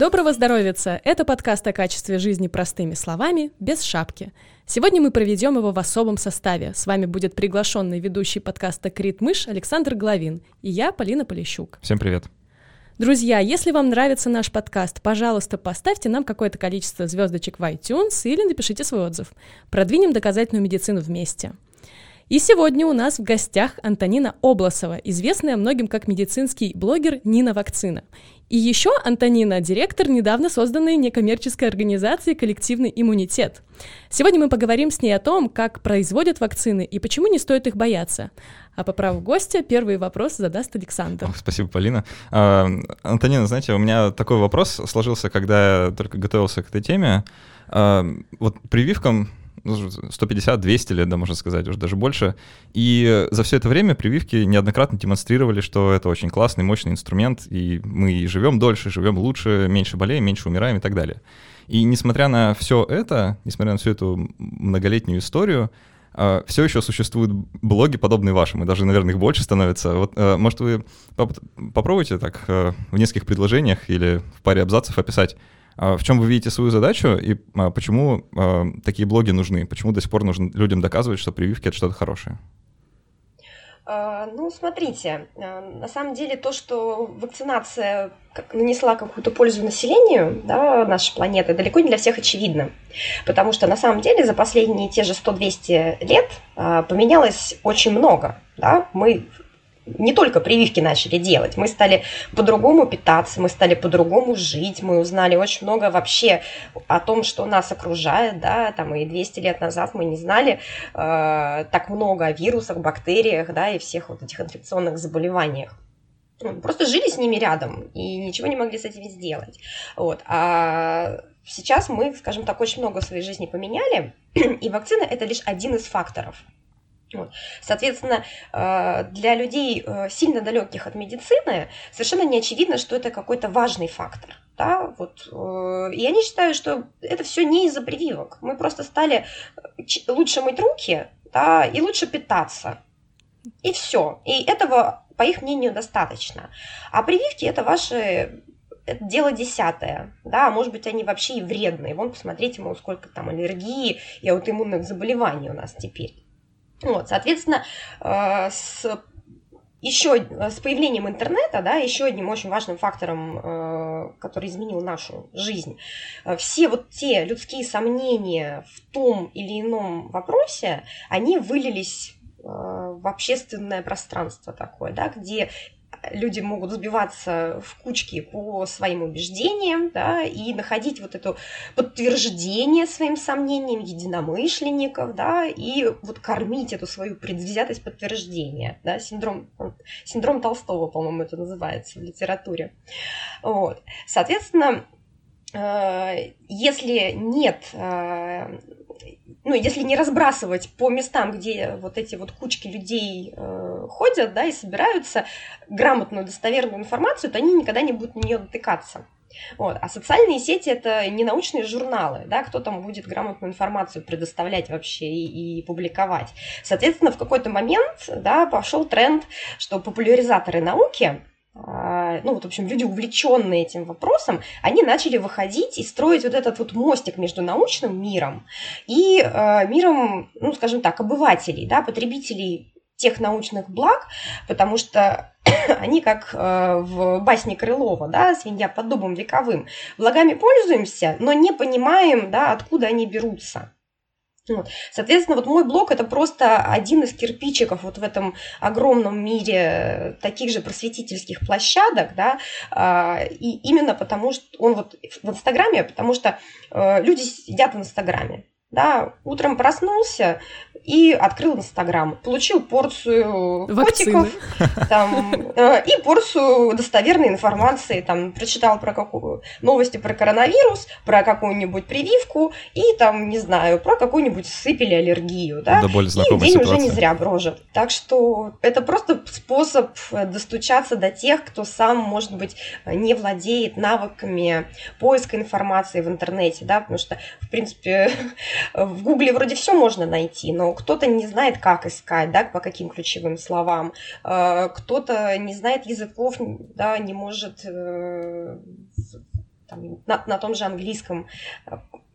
Доброго здоровья! Это подкаст о качестве жизни простыми словами, без шапки. Сегодня мы проведем его в особом составе. С вами будет приглашенный ведущий подкаста «Крит Мышь» Александр Главин и я, Полина Полищук. Всем привет! Друзья, если вам нравится наш подкаст, пожалуйста, поставьте нам какое-то количество звездочек в iTunes или напишите свой отзыв. Продвинем доказательную медицину вместе. И сегодня у нас в гостях Антонина Обласова, известная многим как медицинский блогер Нина Вакцина. И еще Антонина – директор недавно созданной некоммерческой организации «Коллективный иммунитет». Сегодня мы поговорим с ней о том, как производят вакцины и почему не стоит их бояться. А по праву гостя первый вопрос задаст Александр. Спасибо, Полина. А, Антонина, знаете, у меня такой вопрос сложился, когда я только готовился к этой теме. А, вот прививкам 150-200 лет, да, можно сказать, уже даже больше. И за все это время прививки неоднократно демонстрировали, что это очень классный, мощный инструмент, и мы живем дольше, живем лучше, меньше болеем, меньше умираем и так далее. И несмотря на все это, несмотря на всю эту многолетнюю историю, а, все еще существуют блоги, подобные вашим, и даже, наверное, их больше становится. Вот, а, может, вы попробуйте так а, в нескольких предложениях или в паре абзацев описать, в чем вы видите свою задачу и а, почему а, такие блоги нужны? Почему до сих пор нужно людям доказывать, что прививки это что-то хорошее? Ну, смотрите, на самом деле то, что вакцинация нанесла какую-то пользу населению да, нашей планеты, далеко не для всех очевидно. Потому что на самом деле за последние те же 100-200 лет поменялось очень много. Да? Мы не только прививки начали делать, мы стали по-другому питаться, мы стали по-другому жить, мы узнали очень много вообще о том, что нас окружает, да, там и 200 лет назад мы не знали э, так много о вирусах, бактериях, да, и всех вот этих инфекционных заболеваниях. Ну, просто жили с ними рядом и ничего не могли с этим сделать. Вот. А сейчас мы, скажем так, очень много в своей жизни поменяли, и вакцина это лишь один из факторов. Соответственно, э, для людей э, сильно далеких от медицины совершенно не очевидно, что это какой-то важный фактор. Да? Вот. Э, и они считают, что это все не из-за прививок. Мы просто стали лучше мыть руки да, и лучше питаться. И все. И этого, по их мнению, достаточно. А прививки это ваши это дело десятое, да, может быть, они вообще и вредные. Вон, посмотрите, мол, сколько там аллергии и аутоиммунных заболеваний у нас теперь. Вот, соответственно, э, с еще с появлением интернета, да, еще одним очень важным фактором, э, который изменил нашу жизнь, э, все вот те людские сомнения в том или ином вопросе, они вылились в общественное пространство такое, да, где люди могут сбиваться в кучки по своим убеждениям, да, и находить вот это подтверждение своим сомнениям единомышленников, да, и вот кормить эту свою предвзятость подтверждения, да, синдром, синдром Толстого, по-моему, это называется в литературе. Вот. Соответственно, э, если нет э, ну, если не разбрасывать по местам, где вот эти вот кучки людей э, ходят, да, и собираются грамотную, достоверную информацию, то они никогда не будут на нее натыкаться. Вот. А социальные сети это не научные журналы, да, кто там будет грамотную информацию предоставлять вообще и, и публиковать. Соответственно, в какой-то момент да, пошел тренд, что популяризаторы науки ну вот, в общем, люди, увлеченные этим вопросом, они начали выходить и строить вот этот вот мостик между научным миром и э, миром, ну, скажем так, обывателей, да, потребителей тех научных благ, потому что они как э, в басне Крылова, да, свинья под дубом вековым, благами пользуемся, но не понимаем, да, откуда они берутся. Вот. Соответственно, вот мой блог это просто один из кирпичиков вот в этом огромном мире таких же просветительских площадок, да, а, и именно потому что он вот в Инстаграме, потому что э, люди сидят в Инстаграме, да, утром проснулся, и открыл Инстаграм. Получил порцию Вакцины. котиков там, э, и порцию достоверной информации. Там, прочитал про какую новости про коронавирус, про какую-нибудь прививку и там, не знаю, про какую-нибудь сыпь или аллергию. Да? Да, более и день ситуация. уже не зря прожит. Так что это просто способ достучаться до тех, кто сам, может быть, не владеет навыками поиска информации в интернете. Да? Потому что, в принципе, в Гугле вроде все можно найти, но кто-то не знает, как искать, да, по каким ключевым словам, э, кто-то не знает языков, да, не может э, там, на, на том же английском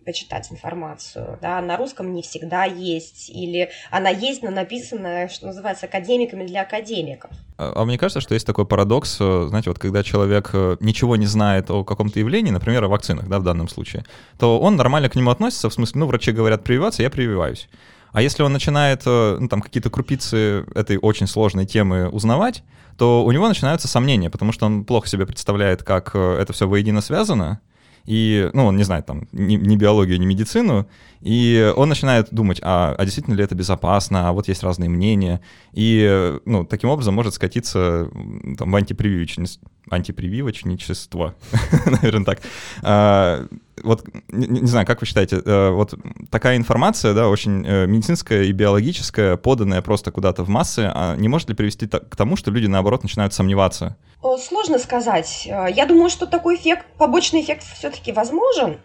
почитать информацию, да, на русском не всегда есть, или она есть, но написана, что называется, академиками для академиков. А, а мне кажется, что есть такой парадокс, э, знаете, вот когда человек э, ничего не знает о каком-то явлении, например, о вакцинах, да, в данном случае, то он нормально к нему относится, в смысле, ну, врачи говорят прививаться, я прививаюсь. А если он начинает, э, ну, там, какие-то крупицы этой очень сложной темы узнавать, то у него начинаются сомнения, потому что он плохо себе представляет, как это все воедино связано, и, ну, он не знает там ни, ни биологию, ни медицину, и он начинает думать, а, а действительно ли это безопасно, а вот есть разные мнения, и, ну, таким образом может скатиться там, в антипрививочность, антипрививочничество, наверное, так. А, вот, не, знаю, как вы считаете, э, вот такая информация, да, очень э, медицинская и биологическая, поданная просто куда-то в массы, а не может ли привести к тому, что люди, наоборот, начинают сомневаться? Сложно сказать. Э, я думаю, что такой эффект, побочный эффект все-таки возможен.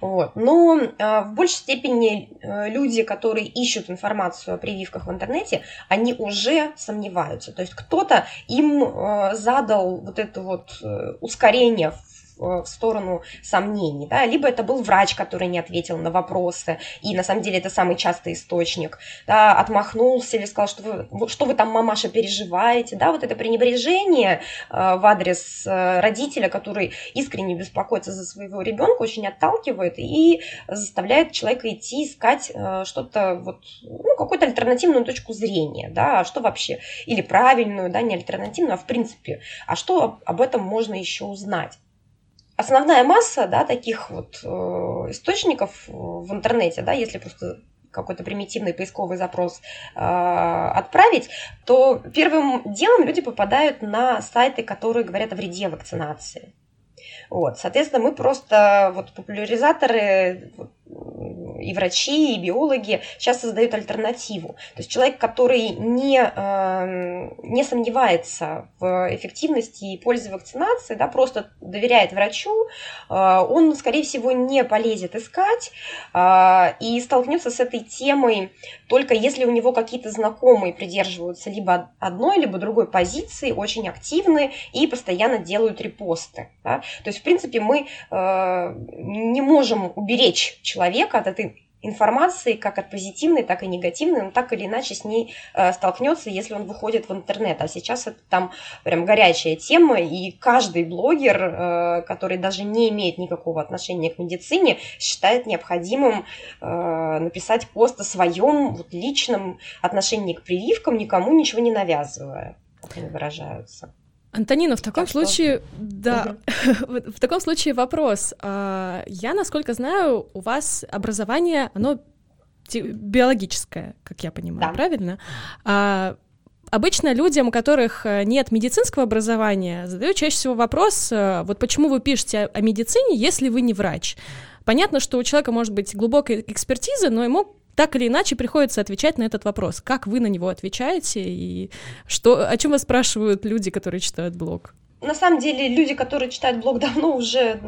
Вот. Но э, в большей степени э, люди, которые ищут информацию о прививках в интернете, они уже сомневаются. То есть кто-то им э, задал вот это вот э, ускорение в сторону сомнений, да, либо это был врач, который не ответил на вопросы, и на самом деле это самый частый источник, да, отмахнулся или сказал, что вы, что вы там, мамаша, переживаете, да, вот это пренебрежение э, в адрес э, родителя, который искренне беспокоится за своего ребенка, очень отталкивает и заставляет человека идти искать э, что-то, вот, ну, какую-то альтернативную точку зрения, да, а что вообще, или правильную, да, не альтернативную, а в принципе, а что об этом можно еще узнать основная масса да, таких вот э, источников в интернете, да, если просто какой-то примитивный поисковый запрос э, отправить, то первым делом люди попадают на сайты, которые говорят о вреде вакцинации. Вот, соответственно, мы просто вот популяризаторы и врачи, и биологи сейчас создают альтернативу. То есть человек, который не, эм, не сомневается в эффективности и пользе вакцинации, да, просто доверяет врачу, э, он, скорее всего, не полезет искать э, и столкнется с этой темой только если у него какие-то знакомые придерживаются либо одной, либо другой позиции, очень активны и постоянно делают репосты. Да. То есть, в принципе, мы э, не можем уберечь человека от этой информации, как от позитивной, так и негативной, он так или иначе с ней э, столкнется, если он выходит в интернет. А сейчас это там прям горячая тема, и каждый блогер, э, который даже не имеет никакого отношения к медицине, считает необходимым э, написать пост о своем вот, личном отношении к прививкам, никому ничего не навязывая, как они выражаются. Антонина, в таком так случае, что? да, угу. в таком случае вопрос. А, я, насколько знаю, у вас образование, оно биологическое, как я понимаю, да. правильно? А, обычно людям, у которых э, нет медицинского образования, задают чаще всего вопрос, э, вот почему вы пишете о медицине, если вы не врач? Понятно, что у человека может быть глубокая экспертиза, но ему так или иначе приходится отвечать на этот вопрос. Как вы на него отвечаете и что, о чем вас спрашивают люди, которые читают блог? на самом деле люди, которые читают блог давно, уже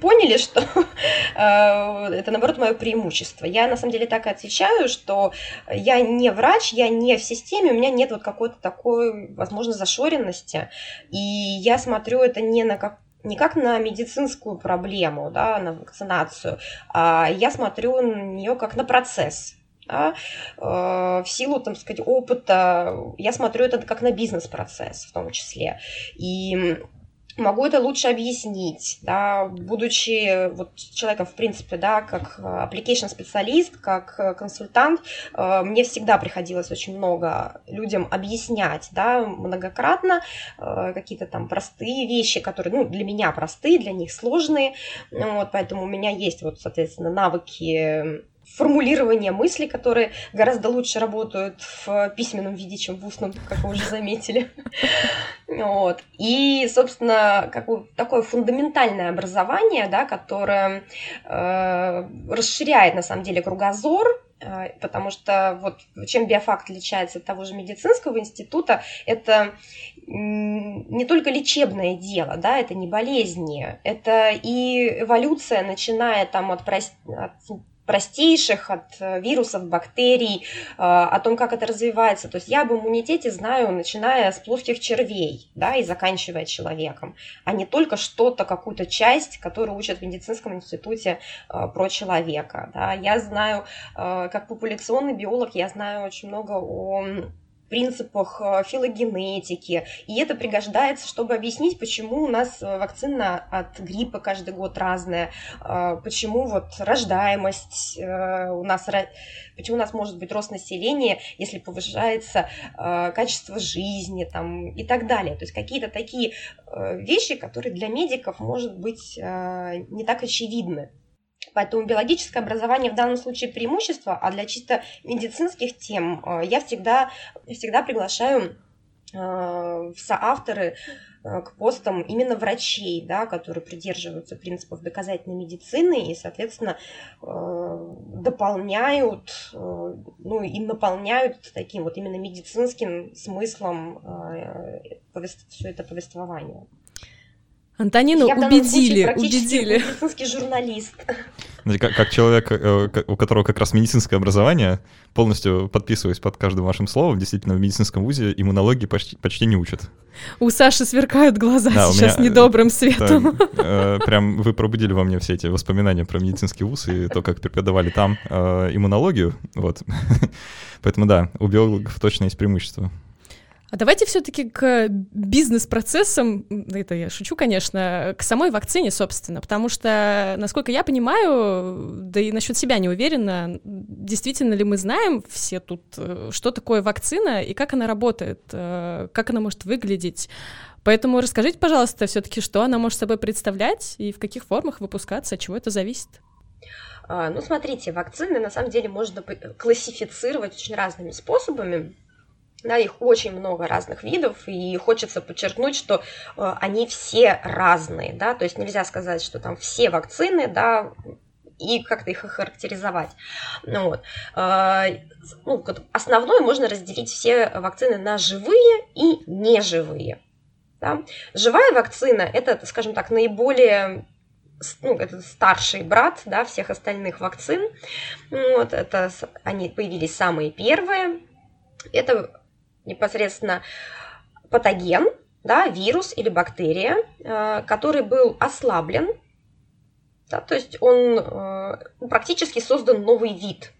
поняли, что э, это, наоборот, мое преимущество. Я, на самом деле, так и отвечаю, что я не врач, я не в системе, у меня нет вот какой-то такой, возможно, зашоренности. И я смотрю это не на как не как на медицинскую проблему, да, на вакцинацию, а я смотрю на нее как на процесс. Да, э, в силу, там сказать, опыта, я смотрю это как на бизнес-процесс в том числе. И могу это лучше объяснить, да, будучи вот человеком, в принципе, да, как application специалист, как консультант, э, мне всегда приходилось очень много людям объяснять, да, многократно э, какие-то там простые вещи, которые, ну, для меня простые, для них сложные, вот, поэтому у меня есть вот, соответственно, навыки формулирование мыслей, которые гораздо лучше работают в письменном виде, чем в устном, как вы уже заметили. Вот. И, собственно, как бы такое фундаментальное образование, да, которое э, расширяет, на самом деле, кругозор, э, потому что вот чем биофакт отличается от того же медицинского института, это не только лечебное дело, да, это не болезни, это и эволюция, начиная там от, от простейших, от э, вирусов, бактерий, э, о том, как это развивается. То есть я об иммунитете знаю, начиная с плоских червей, да, и заканчивая человеком, а не только что-то, какую-то часть, которую учат в медицинском институте э, про человека. Да. Я знаю, как популяционный биолог, я знаю очень много о принципах э, филогенетики. И это пригождается, чтобы объяснить, почему у нас э, вакцина от гриппа каждый год разная, э, почему вот рождаемость у нас, почему у нас может быть рост населения, если повышается качество жизни там, и так далее. То есть какие-то такие вещи, которые для медиков, может быть, не так очевидны. Поэтому биологическое образование в данном случае преимущество, а для чисто медицинских тем э, я всегда, всегда приглашаю э, в соавторы э, к постам именно врачей, да, которые придерживаются принципов доказательной медицины и, соответственно, дополняют, ну и наполняют таким вот именно медицинским смыслом все это повествование. Антонину Я убедили, убедили. медицинский журналист. Как, как человек, э, у которого как раз медицинское образование, полностью подписываюсь под каждым вашим словом, действительно, в медицинском вузе иммунологии почти, почти не учат. У Саши сверкают глаза да, сейчас меня, недобрым светом. Да, э, прям вы пробудили во мне все эти воспоминания про медицинский вуз и то, как преподавали там э, иммунологию. Вот. Поэтому да, у биологов точно есть преимущество. А давайте все-таки к бизнес-процессам, это я шучу, конечно, к самой вакцине, собственно, потому что, насколько я понимаю, да и насчет себя не уверена, действительно ли мы знаем все тут, э, что такое вакцина и как она работает, э, как она может выглядеть. Поэтому расскажите, пожалуйста, все-таки, что она может собой представлять и в каких формах выпускаться, от чего это зависит. А, ну, смотрите, вакцины на самом деле можно классифицировать очень разными способами. Да, их очень много разных видов, и хочется подчеркнуть, что э, они все разные, да, то есть нельзя сказать, что там все вакцины, да, и как-то их охарактеризовать. Ну, вот. Э, ну, основное можно разделить все вакцины на живые и неживые. Да? Живая вакцина – это, скажем так, наиболее ну, это старший брат да, всех остальных вакцин. Вот, это, они появились самые первые. Это непосредственно патоген, да, вирус или бактерия, э, который был ослаблен, да, то есть он э, практически создан новый вид,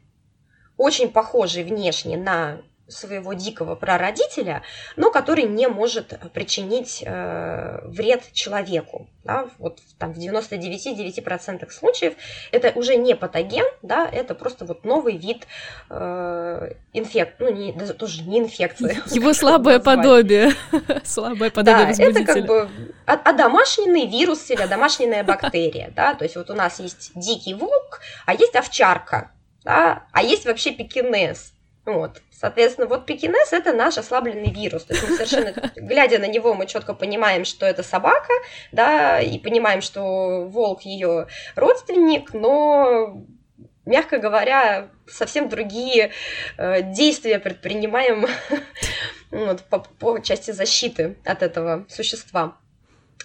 очень похожий внешне на своего дикого прародителя, но который не может причинить э, вред человеку. Да? Вот там в 99,9% случаев это уже не патоген, да, это просто вот новый вид э, инфекции, ну не, даже тоже не инфекции. Его слабое подобие. Слабое подобие Да, это как бы одомашненный вирус или одомашненная бактерия, да, то есть вот у нас есть дикий волк, а есть овчарка, да, а есть вообще пекинес. Вот. Соответственно, вот пекинес – это наш ослабленный вирус. То есть мы совершенно, глядя на него, мы четко понимаем, что это собака, да, и понимаем, что волк ее родственник, но мягко говоря, совсем другие э, действия предпринимаем вот, по, по части защиты от этого существа.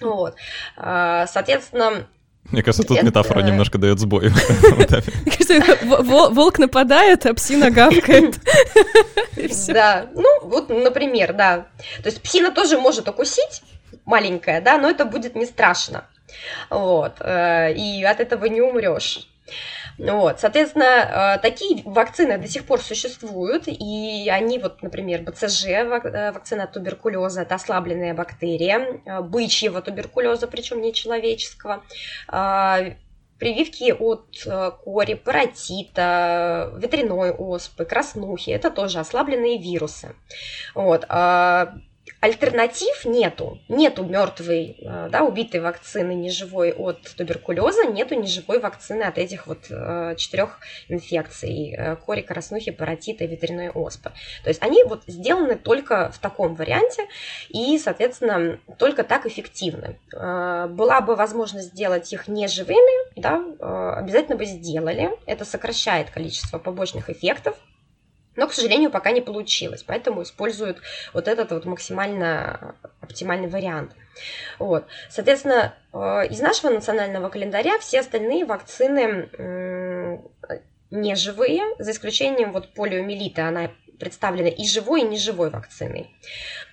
Вот. А, соответственно, мне кажется, тут метафора немножко дает сбой. Волк нападает, а псина гавкает. Да, ну вот, например, да. То есть псина тоже может укусить, маленькая, да, но это будет не страшно. Вот, э, и от этого не умрешь. Вот, соответственно, э, такие вакцины до сих пор существуют, и они, вот, например, БЦЖ, э, вакцина от туберкулеза, это ослабленная бактерия, э, бычьего туберкулеза, причем не человеческого, прививки от кори, паротита, ветряной оспы, краснухи, это тоже ослабленные вирусы. Вот. Альтернатив нету. Нету мертвой, э, да, убитой вакцины неживой от туберкулеза, нету неживой вакцины от этих вот э, четырех инфекций. Э, кори, краснухи, паротита и ветряной оспы. То есть они вот сделаны только в таком варианте и, соответственно, только так эффективны. Была бы возможность сделать их неживыми, да, обязательно бы сделали. Это сокращает количество побочных эффектов но, к сожалению, пока не получилось, поэтому используют вот этот вот максимально оптимальный вариант. Вот. Соответственно, э, из нашего национального календаря все остальные вакцины неживые, за исключением вот полиомиелита, она представлена и живой, и неживой вакциной.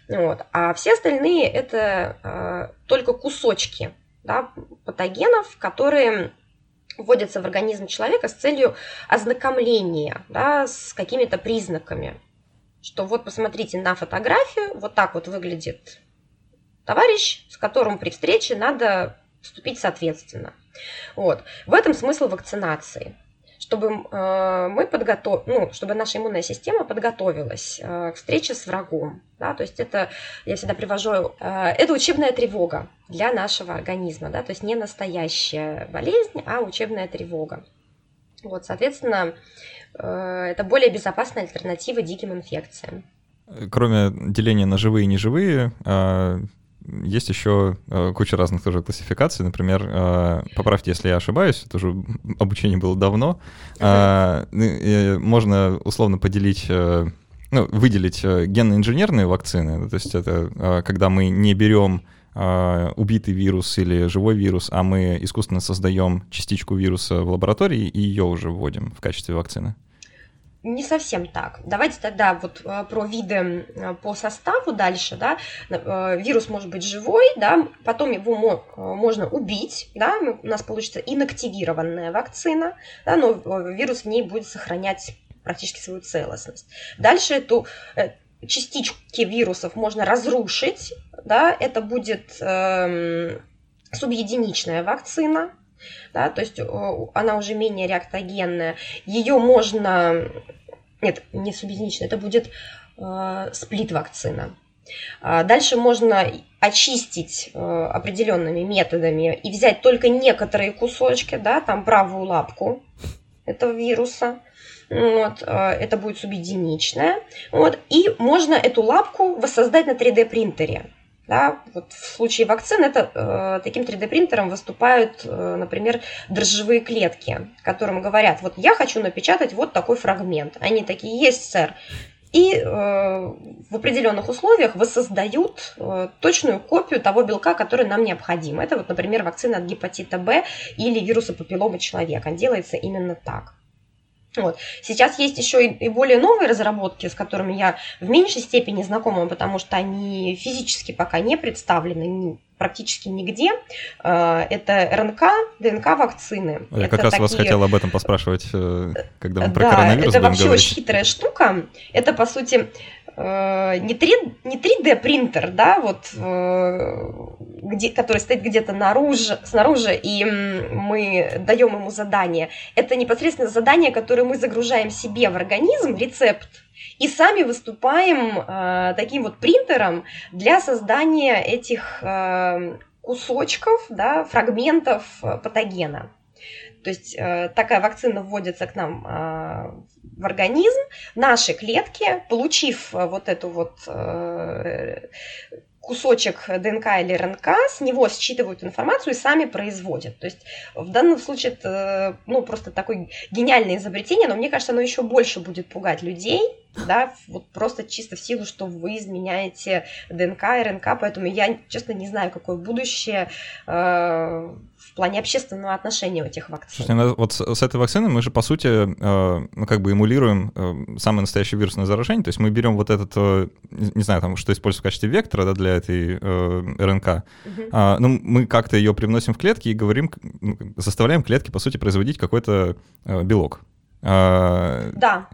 Вот. А все остальные это э, только кусочки да, патогенов, которые вводятся в организм человека с целью ознакомления да, с какими-то признаками. Что вот посмотрите на фотографию, вот так вот выглядит товарищ, с которым при встрече надо поступить соответственно. Вот. В этом смысл вакцинации чтобы э, мы подготов... ну, чтобы наша иммунная система подготовилась э, к встрече с врагом. Да? То есть это, я всегда привожу, э, это учебная тревога для нашего организма, да? то есть не настоящая болезнь, а учебная тревога. Вот, соответственно, это более безопасная альтернатива диким инфекциям. Кроме деления на живые и неживые, есть еще э, куча разных тоже классификаций. Например, э, поправьте, если я ошибаюсь, это уже обучение было давно. Э, можно условно поделить ну, выделить генно-инженерные вакцины, то есть это когда мы не берем убитый вирус или живой вирус, а мы искусственно создаем частичку вируса в лаборатории и ее уже вводим в качестве вакцины. Не совсем так. Давайте тогда вот э, про виды э, по составу дальше, да. Э, вирус может быть живой, да, потом его можно убить, да, у нас получится инактивированная вакцина, да, но вирус в ней будет сохранять практически свою целостность. Дальше эту частички вирусов можно разрушить, да, это будет эм, субъединичная вакцина, да, то есть она уже менее реактогенная. Ее можно, нет, не субъединичная, это будет э, сплит-вакцина. А дальше можно очистить э, определенными методами и взять только некоторые кусочки, да, там правую лапку этого вируса, вот, э, это будет субъединичная, вот, и можно эту лапку воссоздать на 3D принтере. Да, вот в случае вакцин это э, таким 3D-принтером выступают, э, например, дрожжевые клетки, которым говорят, вот я хочу напечатать вот такой фрагмент. Они такие, есть, сэр. И э, в определенных условиях воссоздают э, точную копию того белка, который нам необходим. Это вот, например, вакцина от гепатита Б или вируса папилломы человека. Делается именно так. Вот. Сейчас есть еще и более новые разработки, с которыми я в меньшей степени знакома, потому что они физически пока не представлены практически нигде. Э, это РНК, ДНК вакцины. Я это как раз такие... вас хотел об этом поспрашивать, э, когда мы про да, коронавирус это будем вообще говорить. очень хитрая штука. Это, по сути, не, 3, не 3D принтер, да, вот, э, где, который стоит где-то наружу, снаружи, и мы даем ему задание. Это непосредственно задание, которое мы загружаем себе в организм, рецепт, и сами выступаем э, таким вот принтером для создания этих э, кусочков, да, фрагментов патогена. То есть э, такая вакцина вводится к нам э, в организм, наши клетки, получив э, вот эту вот э, кусочек ДНК или РНК, с него считывают информацию и сами производят. То есть в данном случае это ну, просто такое гениальное изобретение, но мне кажется, оно еще больше будет пугать людей, да, вот просто чисто в силу, что вы изменяете ДНК, РНК, поэтому я, честно, не знаю, какое будущее э, в плане общественного отношения у этих вакцин. Слушайте, ну, вот с, с этой вакциной мы же, по сути, э, ну, как бы эмулируем э, самое настоящее вирусное заражение, то есть мы берем вот этот, э, не знаю, там, что используется в качестве вектора, да, для этой э, РНК, угу. э, ну, мы как-то ее привносим в клетки и говорим, ну, заставляем клетки, по сути, производить какой-то э, белок. Э, да.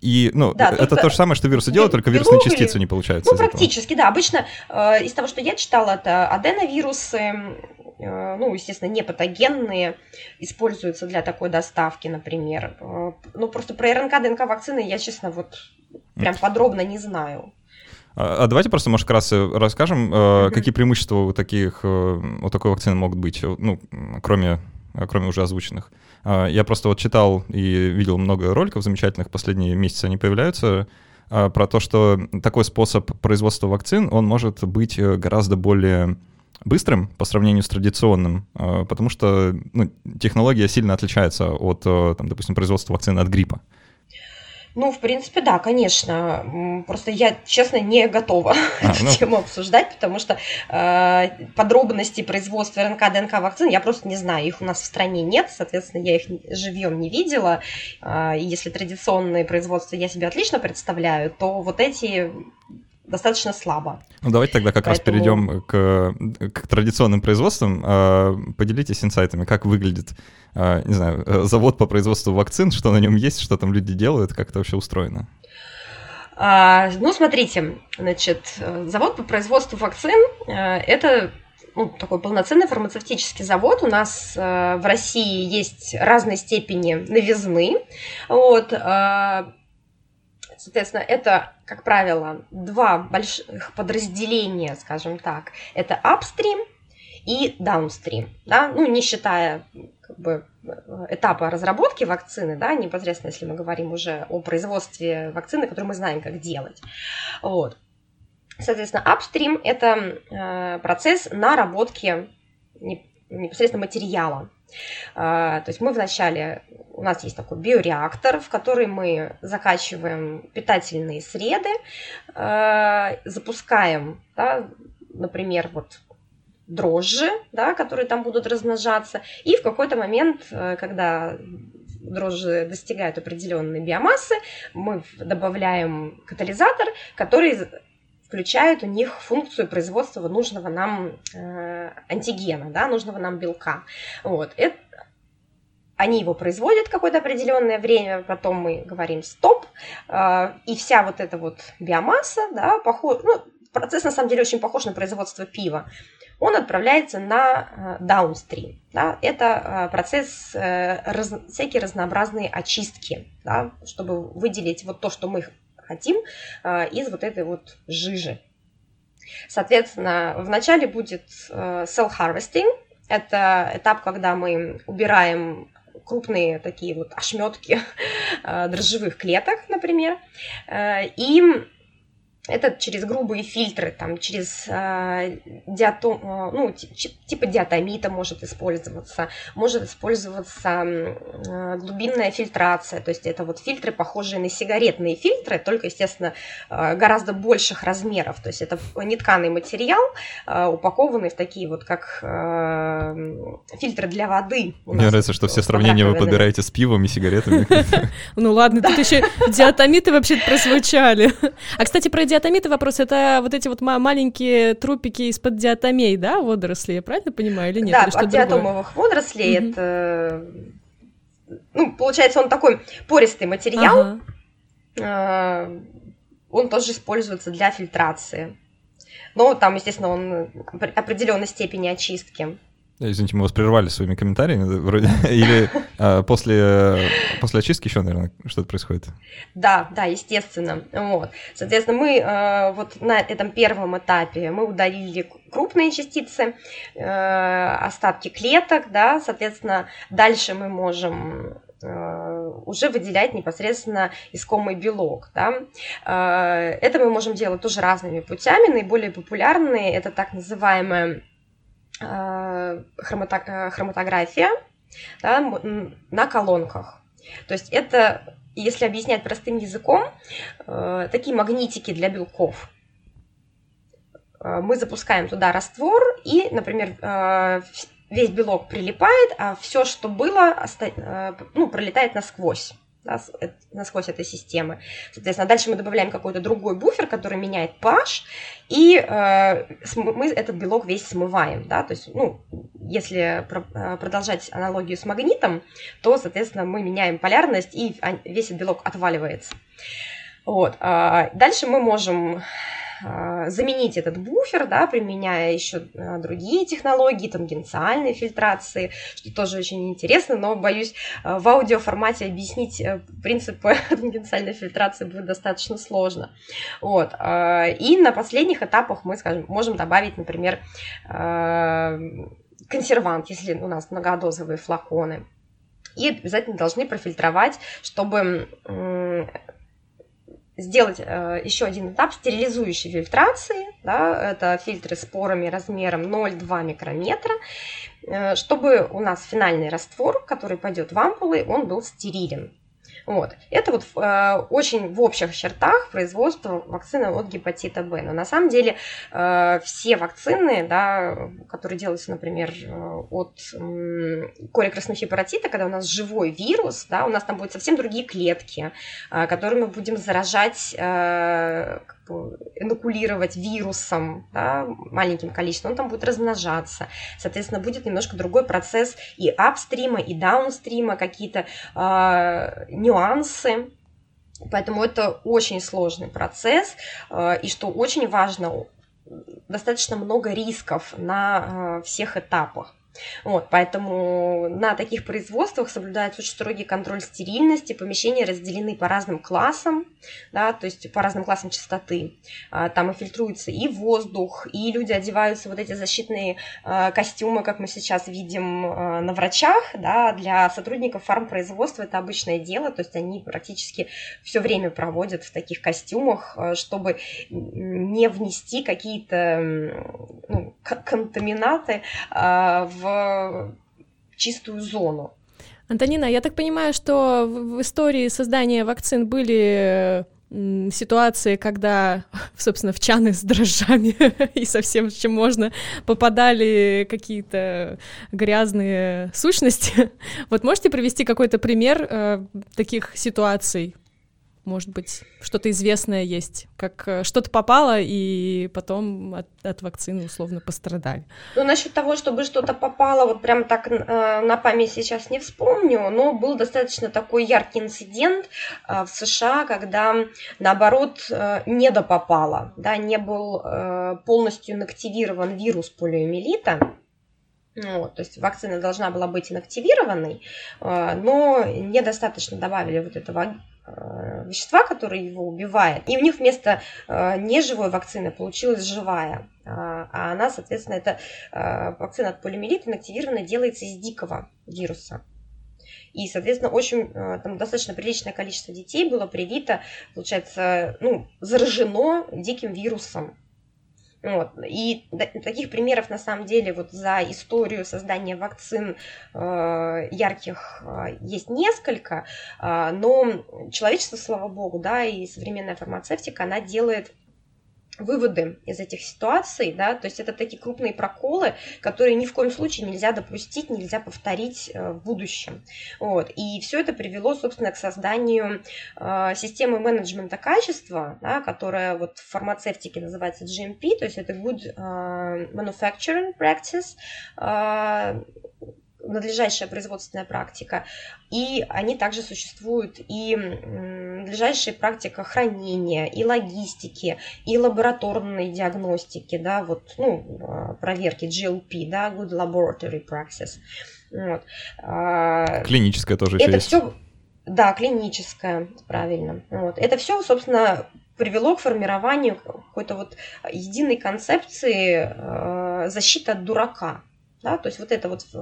И, ну, да, это то же самое, что вирусы делают, только вирусные частицы не получаются. Ну, практически, этого. да. Обычно э, из того, что я читала, это аденовирусы, Э, ну, естественно, не патогенные, используются для такой доставки, например. Э, ну, просто про РНК, ДНК вакцины я, честно, вот прям подробно не знаю. А, а давайте просто, может, как раз расскажем, mm-hmm. какие преимущества у таких, у такой вакцины могут быть, ну, кроме, кроме уже озвученных. Я просто вот читал и видел много роликов замечательных, последние месяцы они появляются, про то, что такой способ производства вакцин, он может быть гораздо более быстрым по сравнению с традиционным, а, потому что ну, технология сильно отличается от, э, там, допустим, производства вакцины от гриппа. Ну, в принципе, да, конечно. Просто я, честно, не готова а, эту ну... тему обсуждать, потому что э, подробности производства РНК, ДНК вакцин я просто не знаю. Их у нас в стране нет, соответственно, я их живьем не видела. Э, если традиционные производства я себе отлично представляю, то вот эти достаточно слабо. Ну, давайте тогда как Поэтому... раз перейдем к, к традиционным производствам. А, поделитесь инсайтами, как выглядит, а, не знаю, завод по производству вакцин, что на нем есть, что там люди делают, как это вообще устроено. А, ну, смотрите, значит, завод по производству вакцин это ну, такой полноценный фармацевтический завод. У нас в России есть разной степени новизны. Вот, Соответственно, это, как правило, два больших подразделения, скажем так. Это upstream и downstream, да, ну, не считая как бы, этапа разработки вакцины, да, непосредственно, если мы говорим уже о производстве вакцины, которую мы знаем, как делать. Вот. Соответственно, upstream – это э, процесс наработки непосредственно материала. А, то есть мы вначале, у нас есть такой биореактор, в который мы закачиваем питательные среды, а, запускаем, да, например, вот дрожжи, да, которые там будут размножаться, и в какой-то момент, э, когда дрожжи достигают определенной биомассы, мы добавляем катализатор, который включает у них функцию производства нужного нам э, антигена, да, нужного нам белка. Вот. Это, они его производят какое-то определенное время, потом мы говорим стоп, э, и вся вот эта вот биомасса, да, похож, ну, процесс на самом деле очень похож на производство пива, он отправляется на э, downstream. Да? Это э, процесс э, раз, всякие разнообразные очистки, да, чтобы выделить вот то, что мы хотим а, из вот этой вот жижи. Соответственно, вначале будет э, cell harvesting. Это этап, когда мы убираем крупные такие вот ошметки э, дрожжевых клеток, например, э, и это через грубые фильтры, там, через э, диатом, э, ну, типа диатомита может использоваться, может использоваться э, глубинная фильтрация, то есть это вот фильтры, похожие на сигаретные фильтры, только, естественно, э, гораздо больших размеров, то есть это нетканый материал, э, упакованный в такие вот, как э, фильтры для воды. Мне нравится, что все сравнения вы подбираете с пивом и сигаретами. Ну ладно, тут еще диатомиты вообще прозвучали. А, кстати, про диатомиты диатомиты вопрос, это вот эти вот маленькие трупики из-под диатомей, да, водоросли, я правильно понимаю, или нет? Да, или от диатомовых водорослей, mm-hmm. это, ну, получается, он такой пористый материал, ага. А, он тоже используется для фильтрации. Но там, естественно, он определенной степени очистки. Извините, мы вас прервали своими комментариями, вроде, или после, после очистки еще, наверное, что-то происходит? Да, да, естественно. Вот. Соответственно, мы а, вот на этом первом этапе мы удалили крупные частицы, а, остатки клеток, да, соответственно, дальше мы можем уже выделять непосредственно искомый белок. Да. Это мы можем делать тоже разными путями. Наиболее популярные это так называемая Э, э, хроматография да, на колонках. То есть это, если объяснять простым языком, э, такие магнитики для белков. Мы запускаем туда раствор, и, например, весь белок прилипает, а все, что было, ну, пролетает насквозь да, насквозь этой системы. Соответственно, дальше мы добавляем какой-то другой буфер, который меняет pH, и э, мы этот белок весь смываем. Да? То есть, ну, если про, э, продолжать аналогию с магнитом, то, соответственно, мы меняем полярность, и весь этот белок отваливается. Вот. А дальше мы можем а, заменить этот буфер, да, применяя еще а, другие технологии, тангенциальной фильтрации, что тоже очень интересно, но, боюсь, а, в аудиоформате объяснить э, принципы тангенциальной фильтрации будет достаточно сложно. Вот. И на последних этапах мы, скажем, можем добавить, например, консервант, если у нас многодозовые флаконы. И обязательно должны профильтровать, чтобы сделать э, еще один этап стерилизующей фильтрации. Да, это фильтры с порами размером 0,2 микрометра, э, чтобы у нас финальный раствор, который пойдет в ампулы, он был стерилен. Вот. Это вот э, очень в общих чертах производство вакцины от гепатита Б. Но на самом деле э, все вакцины, да, которые делаются, например, э, от э, кори паротита, когда у нас живой вирус, да, у нас там будут совсем другие клетки, э, которые мы будем заражать э, инокулировать вирусом, да, маленьким количеством, он там будет размножаться. Соответственно, будет немножко другой процесс и апстрима, и даунстрима, какие-то э, нюансы. Поэтому это очень сложный процесс. Э, и что очень важно, достаточно много рисков на э, всех этапах. Вот, поэтому на таких производствах соблюдается очень строгий контроль стерильности, помещения разделены по разным классам, да, то есть по разным классам чистоты. А, там и фильтруется и воздух, и люди одеваются вот эти защитные а, костюмы, как мы сейчас видим а, на врачах, да, для сотрудников фармпроизводства это обычное дело, то есть они практически все время проводят в таких костюмах, чтобы не внести какие-то ну, контаминаты в чистую зону. Антонина, я так понимаю, что в истории создания вакцин были ситуации, когда, собственно, в чаны с дрожжами и со всем, чем можно, попадали какие-то грязные сущности. Вот можете привести какой-то пример э, таких ситуаций? Может быть, что-то известное есть, как э, что-то попало, и потом от, от вакцины условно пострадали. Ну, насчет того, чтобы что-то попало, вот прям так э, на память сейчас не вспомню, но был достаточно такой яркий инцидент э, в США, когда, наоборот, э, недопопало, да, не был э, полностью инактивирован вирус полиомиелита, вот, то есть вакцина должна была быть инактивированной, э, но недостаточно добавили вот этого вещества, которые его убивает. И у них вместо э, неживой вакцины получилась живая. А, а она, соответственно, это э, вакцина от полиомиелита инактивированная делается из дикого вируса. И, соответственно, очень там достаточно приличное количество детей было привито, получается, ну, заражено диким вирусом. Вот. И таких примеров на самом деле вот за историю создания вакцин э, ярких э, есть несколько, э, но человечество, слава богу, да, и современная фармацевтика, она делает выводы из этих ситуаций, да, то есть это такие крупные проколы, которые ни в коем случае нельзя допустить, нельзя повторить э, в будущем. Вот. И все это привело, собственно, к созданию э, системы менеджмента качества, да, которая вот в фармацевтике называется GMP, то есть это Good э, Manufacturing Practice, надлежащая производственная практика, и они также существуют и надлежащая практика хранения, и логистики, и лабораторной диагностики, да, вот, ну, а, проверки GLP, да, Good Laboratory Practice. Вот. А, клиническая тоже Это есть. Все, да, клиническая, правильно. Вот. Это все, собственно, привело к формированию какой-то вот единой концепции э, защиты от дурака. Да, то есть вот это вот э,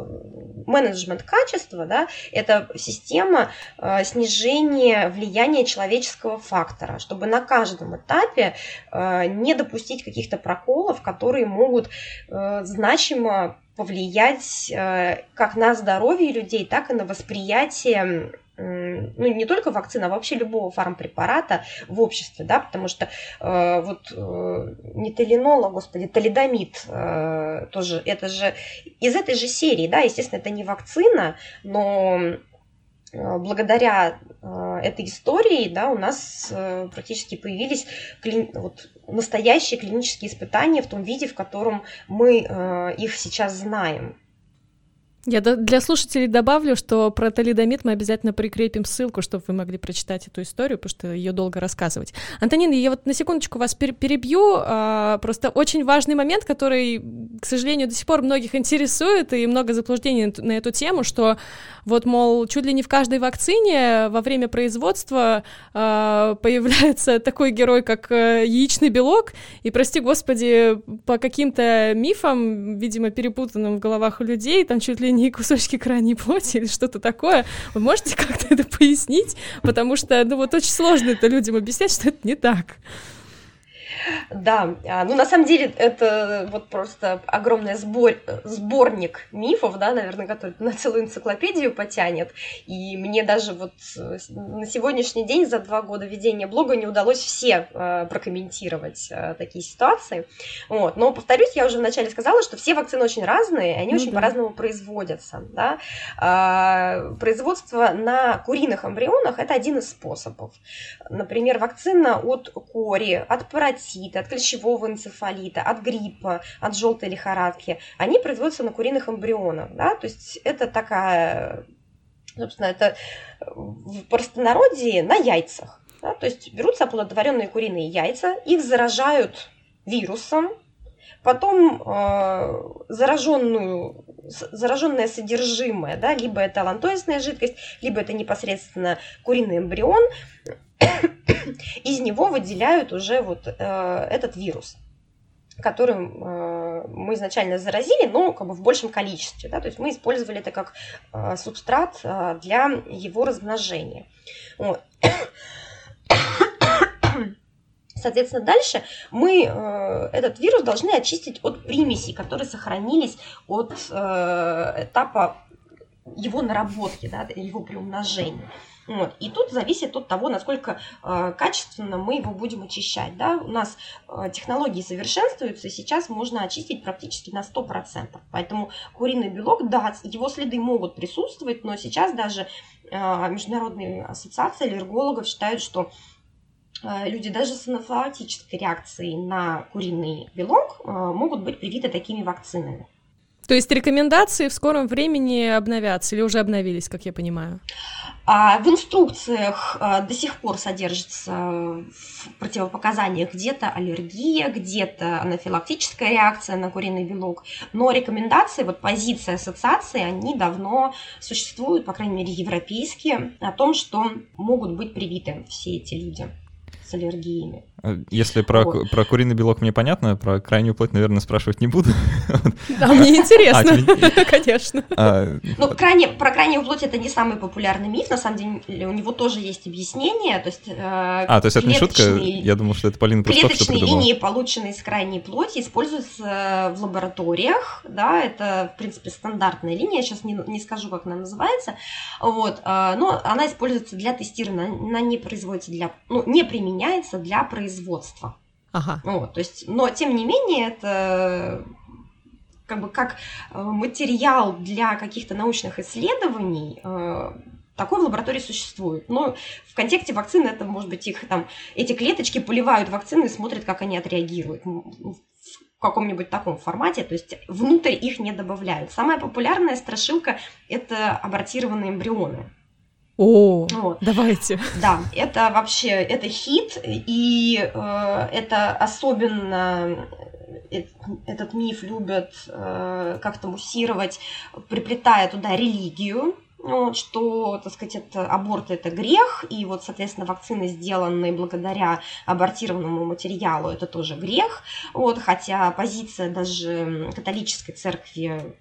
менеджмент качества, да, это система э, снижения влияния человеческого фактора, чтобы на каждом этапе э, не допустить каких-то проколов, которые могут э, значимо повлиять э, как на здоровье людей, так и на восприятие ну, не только вакцина, а вообще любого фармпрепарата в обществе, да, потому что э, вот э, не талинол, а, господи, талидомид э, тоже, это же из этой же серии, да, естественно, это не вакцина, но э, благодаря э, этой истории, да, у нас э, практически появились кли... вот, настоящие клинические испытания в том виде, в котором мы их сейчас знаем. Я для слушателей добавлю, что про талидомид мы обязательно прикрепим ссылку, чтобы вы могли прочитать эту историю, потому что ее долго рассказывать. Антонина, я вот на секундочку вас перебью. А, просто очень важный момент, который, к сожалению, до сих пор многих интересует, и много заблуждений на эту тему, что вот, мол, чуть ли не в каждой вакцине во время производства а, появляется такой герой, как э, яичный белок, и, прости господи, по каким-то мифам, видимо, перепутанным в головах у людей, там чуть ли не кусочки крайней плоти или что-то такое. Вы можете как-то это пояснить? Потому что, ну вот очень сложно это людям объяснять, что это не так. Да, а, ну на самом деле это вот просто огромный сбор, сборник мифов, да, наверное, который на целую энциклопедию потянет. И мне даже вот э, на сегодняшний день за два года ведения блога не удалось все э, прокомментировать э, такие ситуации. Вот. Но, повторюсь, я уже вначале сказала, что все вакцины очень разные, они ну, очень да. по-разному производятся. Да? А, производство на куриных эмбрионах – это один из способов. Например, вакцина от кори, от паротита, от клещевого энцефалита, от гриппа, от желтой лихорадки, они производятся на куриных эмбрионах. Да? То есть это такая, собственно, это в простонародье на яйцах. Да? То есть берутся оплодотворенные куриные яйца, их заражают вирусом, потом э, зараженную, зараженное содержимое, да, либо это лантоисная жидкость, либо это непосредственно куриный эмбрион, из него выделяют уже вот э, этот вирус которым э, мы изначально заразили, но как бы в большем количестве. Да? То есть мы использовали это как э, субстрат э, для его размножения. Вот. Соответственно, дальше мы э, этот вирус должны очистить от примесей, которые сохранились от э, этапа его наработки, да, его приумножения. Вот. И тут зависит от того, насколько э, качественно мы его будем очищать. Да? У нас э, технологии совершенствуются, и сейчас можно очистить практически на 100%. Поэтому куриный белок, да, его следы могут присутствовать, но сейчас даже э, Международная ассоциация аллергологов считают, что э, люди даже с анафилактической реакцией на куриный белок э, могут быть привиты такими вакцинами. То есть рекомендации в скором времени обновятся или уже обновились, как я понимаю? А в инструкциях а, до сих пор содержится в противопоказаниях где-то аллергия, где-то анафилактическая реакция на куриный белок, но рекомендации, вот позиции ассоциации, они давно существуют, по крайней мере, европейские, о том, что могут быть привиты все эти люди с аллергиями. Э, если про, вот. про куриный белок мне понятно, про крайнюю плоть, наверное, спрашивать не буду. Да, мне интересно, конечно. А, ну, крайне, про крайнюю плоть это не самый популярный миф, на самом деле у него тоже есть объяснение. То есть, э, а, то есть это не шутка? Я думал, что это Полина просто Клеточные линии, полученные из крайней плоти, используются в лабораториях, да, это, в принципе, стандартная линия, сейчас не, не скажу, как она называется, вот, а, но она используется для тестирования, она не производится для, ну, не применяется для производства производства. Ага. Вот, то есть, но тем не менее это как бы как э, материал для каких-то научных исследований э, такой в лаборатории существует. Но в контексте вакцины это может быть их там эти клеточки поливают вакцины и смотрят, как они отреагируют в каком-нибудь таком формате, то есть внутрь их не добавляют. Самая популярная страшилка это абортированные эмбрионы. О, вот. давайте. Да, это вообще, это хит, и э, это особенно э, этот миф любят э, как-то муссировать, приплетая туда религию, вот, что, так сказать, это, аборт это грех, и вот, соответственно, вакцины, сделанные благодаря абортированному материалу, это тоже грех, вот, хотя позиция даже католической церкви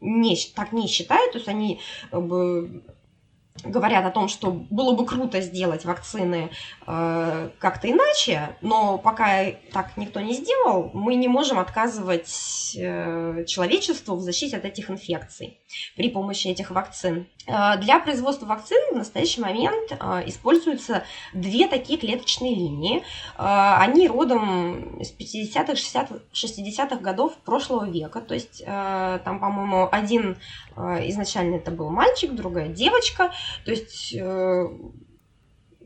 не, так не считает, то есть они как бы, говорят о том, что было бы круто сделать вакцины э, как-то иначе, но пока так никто не сделал, мы не можем отказывать э, человечеству в защите от этих инфекций при помощи этих вакцин. Э, для производства вакцин в настоящий момент э, используются две такие клеточные линии. Э, они родом с 50-х, 60-х годов прошлого века. То есть там, по-моему, один изначально это был мальчик, другая девочка. То есть,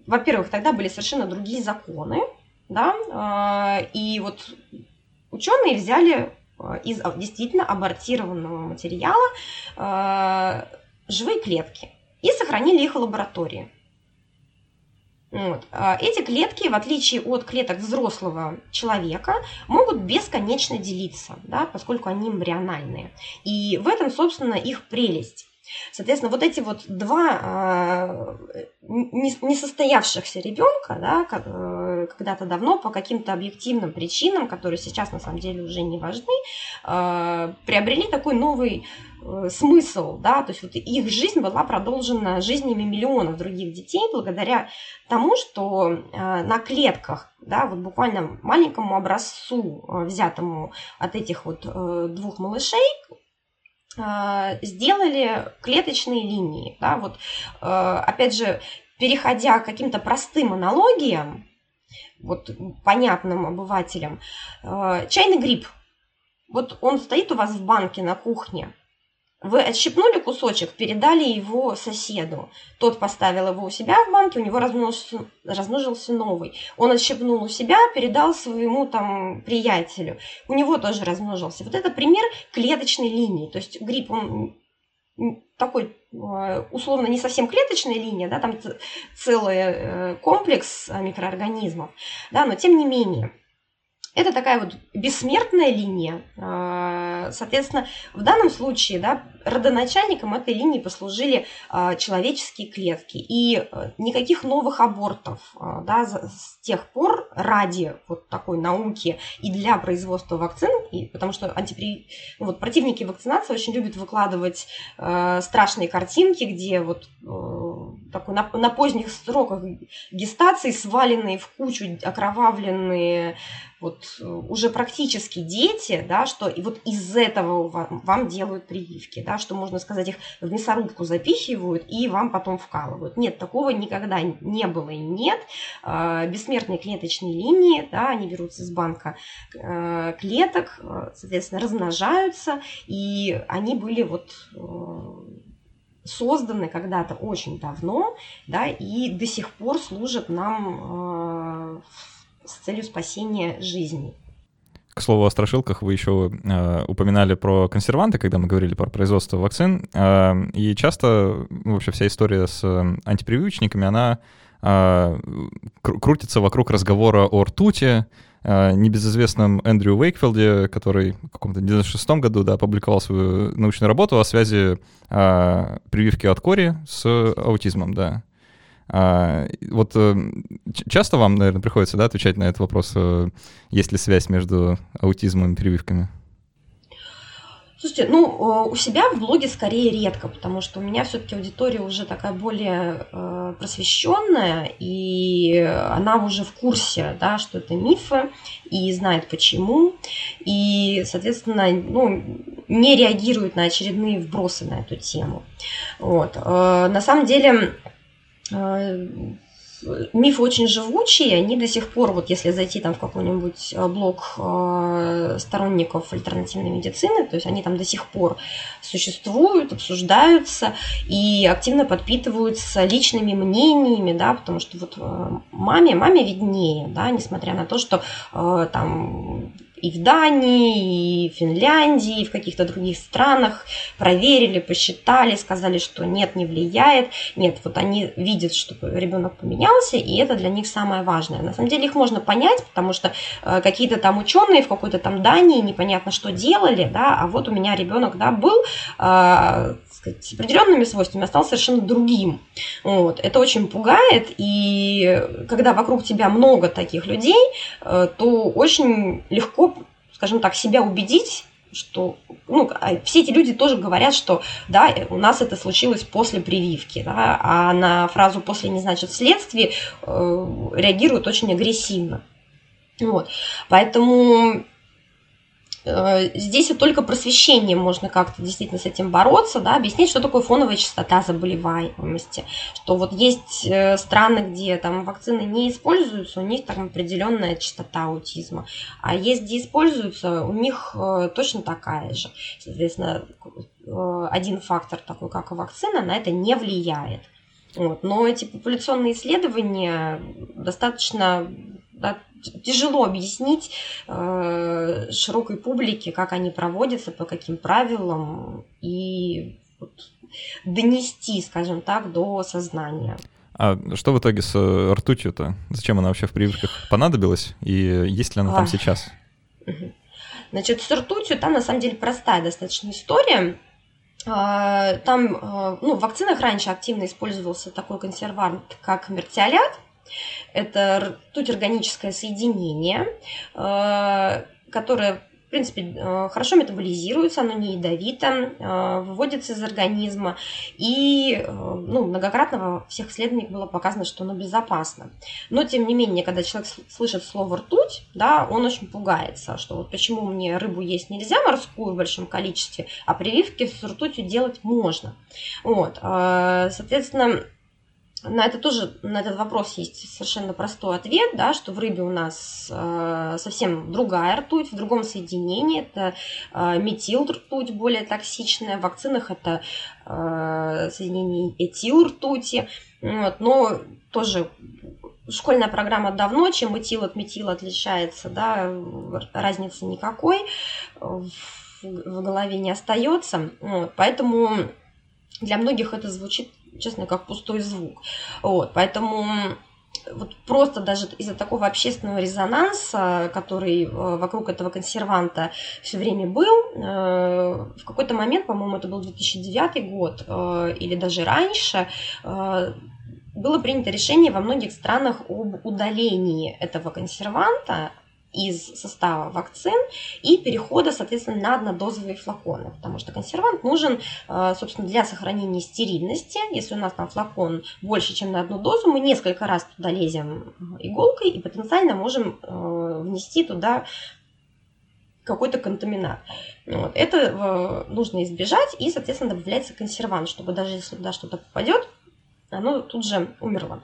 во-первых, тогда были совершенно другие законы, да, и вот ученые взяли из действительно абортированного материала живые клетки и сохранили их в лаборатории. Вот. А эти клетки, в отличие от клеток взрослого человека, могут бесконечно делиться, да, поскольку они эмбриональные. И в этом, собственно, их прелесть. Соответственно, вот эти вот два э, несостоявшихся ребенка, да, э, когда-то давно по каким-то объективным причинам, которые сейчас на самом деле уже не важны, э, приобрели такой новый смысл, да, то есть вот их жизнь была продолжена жизнями миллионов других детей благодаря тому, что э, на клетках, да, вот буквально маленькому образцу, э, взятому от этих вот двух малышей, сделали клеточные линии, да, вот опять же, переходя к каким-то простым аналогиям, вот понятным обывателям, чайный гриб – вот он стоит у вас в банке на кухне. Вы отщипнули кусочек, передали его соседу. Тот поставил его у себя в банке, у него размножился, размножился новый. Он отщипнул у себя, передал своему там приятелю. У него тоже размножился. Вот это пример клеточной линии. То есть гриб, он такой э, условно не совсем клеточная линия, да, там целый э, комплекс микроорганизмов, да, но тем не менее – это такая вот бессмертная линия. А, соответственно, в данном случае да, родоначальником этой линии послужили а, человеческие клетки. И э, никаких новых абортов а, да, с тех пор ради вот такой науки и для производства вакцин, и, потому что антипри... ну, вот, противники вакцинации очень любят выкладывать страшные картинки, где вот такой на, на поздних сроках гестации сваленные в кучу окровавленные вот э, уже практически дети, да, что и вот из этого вам, вам делают прививки, да, что можно сказать, их в мясорубку запихивают и вам потом вкалывают. Нет, такого никогда не было и нет. А, бессмертные клеточные линии, да, они берутся из банка э, клеток, э, соответственно, размножаются, и они были вот созданы когда-то очень давно, да, и до сих пор служат нам с целью спасения жизни. К слову о страшилках, вы еще э, упоминали про консерванты, когда мы говорили про производство вакцин. Э, и часто ну, вообще вся история с э, антипрививочниками, она э, крутится вокруг разговора о ртути, э, небезызвестном Эндрю Уэйкфилде, который в каком-то 96 году да, опубликовал свою научную работу о связи э, прививки от кори с аутизмом, да. А, вот э, часто вам, наверное, приходится да, отвечать на этот вопрос, э, есть ли связь между аутизмом и прививками? Слушайте, ну, э, у себя в блоге скорее редко, потому что у меня все-таки аудитория уже такая более э, просвещенная, и она уже в курсе, да, что это мифы, и знает почему, и, соответственно, ну, не реагирует на очередные вбросы на эту тему. Вот. Э, на самом деле, мифы очень живучие, они до сих пор, вот если зайти там в какой-нибудь а, блог а, сторонников альтернативной медицины, то есть они там до сих пор существуют, обсуждаются и активно подпитываются личными мнениями, да, потому что вот маме, маме виднее, да, несмотря на то, что там и в Дании, и в Финляндии, и в каких-то других странах проверили, посчитали, сказали, что нет, не влияет. Нет, вот они видят, что ребенок поменялся, и это для них самое важное. На самом деле их можно понять, потому что э, какие-то там ученые в какой-то там Дании непонятно что делали, да, а вот у меня ребенок, да, был э, сказать, с определенными свойствами, а стал совершенно другим. Вот. Это очень пугает, и когда вокруг тебя много таких людей, э, то очень легко, скажем так, себя убедить, что ну, а все эти люди тоже говорят, что да, у нас это случилось после прививки, да, а на фразу после не значит вследствие э, реагируют очень агрессивно. Вот. Поэтому Э, здесь вот только просвещением можно как-то действительно с этим бороться, да, объяснить, что такое фоновая частота заболеваемости, что вот есть э, страны, где там вакцины не используются, у них там определенная частота аутизма, а есть, где используются, у них э, точно такая же. Соответственно, один фактор такой, как и вакцина, на это не влияет. Вот. Но эти популяционные исследования достаточно тяжело объяснить э, широкой публике, как они проводятся, по каким правилам, и вот, донести, скажем так, до сознания. А что в итоге с э, ртутью-то? Зачем она вообще в прививках понадобилась? И есть ли она а. там сейчас? Значит, с ртутью там на самом деле простая достаточно история. А, там, э, ну, в вакцинах раньше активно использовался такой консервант, как мертиолят. Это ртуть органическое соединение, э, которое в принципе, э, хорошо метаболизируется, оно не ядовито, э, выводится из организма. И ну, многократно всех исследованиях было показано, что оно безопасно. Но, тем не менее, когда человек слышит слово «ртуть», да, он очень пугается, что вот почему мне рыбу есть нельзя морскую в большом количестве, а прививки с ртутью делать можно. Вот, соответственно, на это тоже, на этот вопрос есть совершенно простой ответ, да, что в рыбе у нас э, совсем другая ртуть, в другом соединении, это э, метил ртуть более токсичная, в вакцинах это э, соединение этил ртути, вот, но тоже школьная программа давно, чем этил от метила отличается, да, разницы никакой в, в голове не остается, вот, поэтому для многих это звучит честно, как пустой звук. Вот, поэтому вот просто даже из-за такого общественного резонанса, который э, вокруг этого консерванта все время был, э, в какой-то момент, по-моему, это был 2009 год э, или даже раньше, было принято решение во многих странах об удалении этого консерванта из состава вакцин и перехода, соответственно, на однодозовые флаконы, потому что консервант нужен, э, собственно, для сохранения стерильности. Если у нас там флакон больше, чем на одну дозу, мы несколько раз туда лезем иголкой и потенциально можем э, внести туда какой-то контаминат. Вот. Это э, нужно избежать, и, соответственно, добавляется консервант, чтобы даже если туда что-то попадет, оно тут же умерло.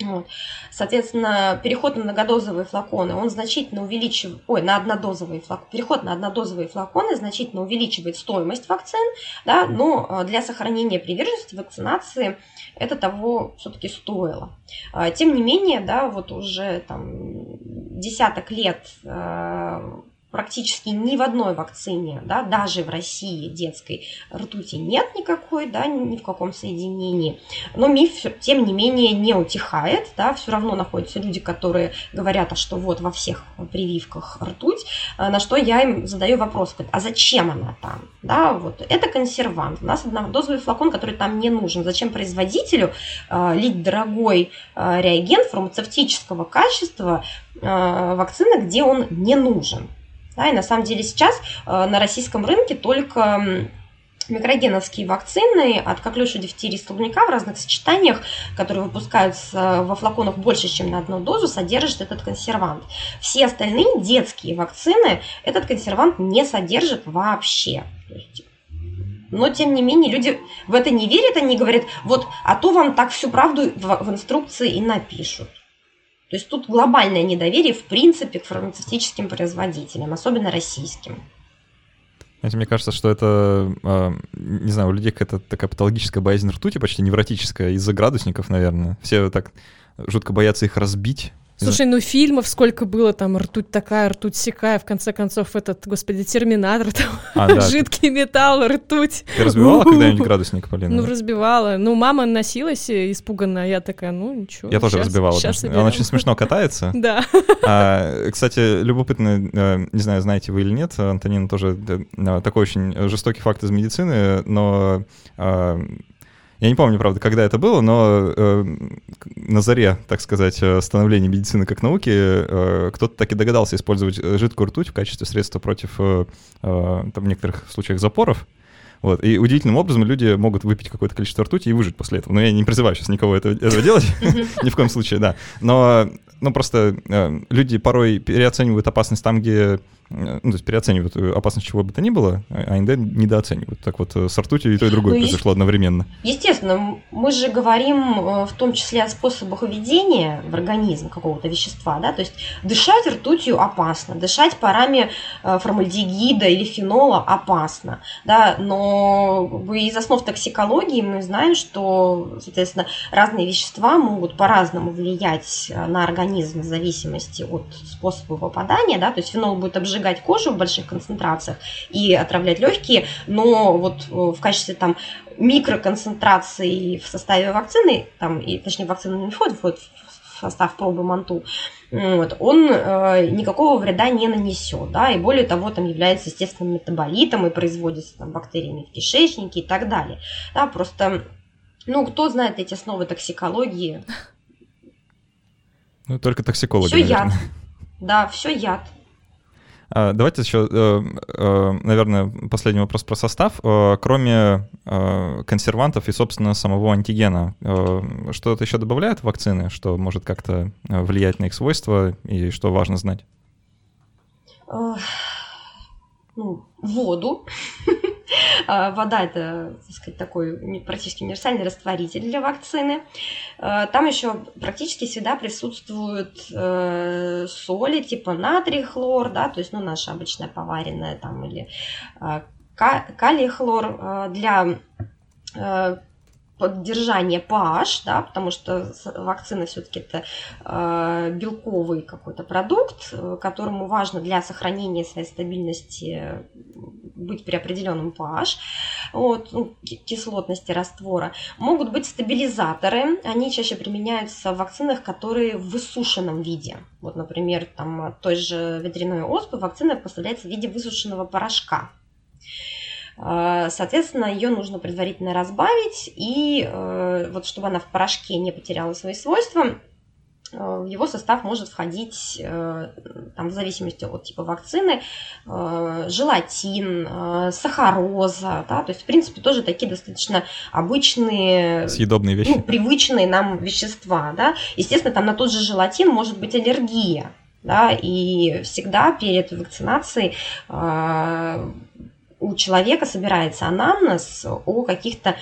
Вот. Соответственно, переход на многодозовые флаконы, он значительно увеличивает, ой, на однодозовые флаконы, переход на однодозовые флаконы значительно увеличивает стоимость вакцин, да, но э, для сохранения приверженности вакцинации это того все-таки стоило. А, тем не менее, да, вот уже там десяток лет э, практически ни в одной вакцине, да, даже в России детской ртути нет никакой, да, ни в каком соединении. Но миф, тем не менее, не утихает, да, все равно находятся люди, которые говорят, а что вот во всех прививках ртуть, а, на что я им задаю вопрос, а зачем она там? Да, вот это консервант. У нас однодозовый флакон, который там не нужен. Зачем производителю э, лить дорогой э, реагент фармацевтического качества э, вакцины, где он не нужен? Да, и на самом деле сейчас э, на российском рынке только микрогеновские вакцины от коклюша, дифтерии, столбняка в разных сочетаниях, которые выпускаются во флаконах больше, чем на одну дозу, содержат этот консервант. Все остальные детские вакцины этот консервант не содержит вообще. Но, тем не менее, люди в это не верят, они говорят, вот, а то вам так всю правду в, в инструкции и напишут. То есть тут глобальное недоверие в принципе к фармацевтическим производителям, особенно российским. Знаете, мне кажется, что это, э, не знаю, у людей какая-то такая патологическая боязнь ртути, почти невротическая, из-за градусников, наверное. Все так жутко боятся их разбить, Слушай, ну фильмов сколько было, там ртуть такая, ртуть сякая, в конце концов этот, господи, терминатор, там, а, да. жидкий металл, ртуть. Ты разбивала когда-нибудь градусник, Полина? Ну, разбивала. Ну, мама носилась испуганно, я такая, ну, ничего. Я тоже разбивала. Сейчас Он очень смешно катается. Да. А, кстати, любопытно, э, не знаю, знаете вы или нет, Антонина тоже э, такой очень жестокий факт из медицины, но а, я не помню, правда, когда это было, но э, на заре, так сказать, э, становления медицины как науки, э, кто-то так и догадался использовать э, жидкую ртуть в качестве средства против, э, э, там, в некоторых случаях, запоров. Вот. И удивительным образом люди могут выпить какое-то количество ртути и выжить после этого. Но я не призываю сейчас никого этого, этого делать, ни в коем случае, да. Но ну, просто э, люди порой переоценивают опасность там, где ну, то есть переоценивают опасность чего бы то ни было, а АНД недооценивают. Так вот, э, с ртутью и то, и другое ну, произошло одновременно. Естественно, мы же говорим э, в том числе о способах введения в организм какого-то вещества, да, то есть дышать ртутью опасно, дышать парами формальдегида или фенола опасно, да, но из основ токсикологии мы знаем, что, соответственно, разные вещества могут по-разному влиять на организм в зависимости от способа попадания, да, то есть фенол будет обжигать сжигать кожу в больших концентрациях и отравлять легкие, но вот э, в качестве там микроконцентрации в составе вакцины, там, и, точнее, вакцина не входит, входит в состав пробы манту, вот, он э, никакого вреда не нанесет, да, и более того, там является естественным метаболитом и производится там бактериями в кишечнике и так далее, да, просто, ну, кто знает эти основы токсикологии? Ну, только токсикологи, Все яд, да, все яд. А, давайте еще, э, э, наверное, последний вопрос про состав. Э, кроме консервантов и, собственно, самого антигена, что-то еще добавляют вакцины, что может как-то влиять на их свойства и что важно знать? Ну, воду. А, вода это, так сказать, такой практически универсальный растворитель для вакцины. А, там еще практически всегда присутствуют э, соли типа натрий, хлор, да, то есть, ну, наша обычная поваренная там или а, калий, хлор для э, поддержание pH, да, потому что вакцина все-таки это э, белковый какой-то продукт, э, которому важно для сохранения своей стабильности быть при определенном pH, вот, ну, кислотности раствора. Могут быть стабилизаторы, они чаще применяются в вакцинах, которые в высушенном виде. Вот, например, там той же ветряной оспы вакцина поставляется в виде высушенного порошка. А, соответственно, ее нужно предварительно разбавить, и э, вот чтобы она в порошке не потеряла свои свойства, э, в его состав может входить, э, там, в зависимости от типа вакцины, желатин, сахароза, да, то есть, в принципе, тоже такие достаточно обычные, съедобные вещи, ну, привычные нам вещества, да. Естественно, там на тот же желатин может быть аллергия, да, и всегда перед вакцинацией у человека собирается анамнез о каких-то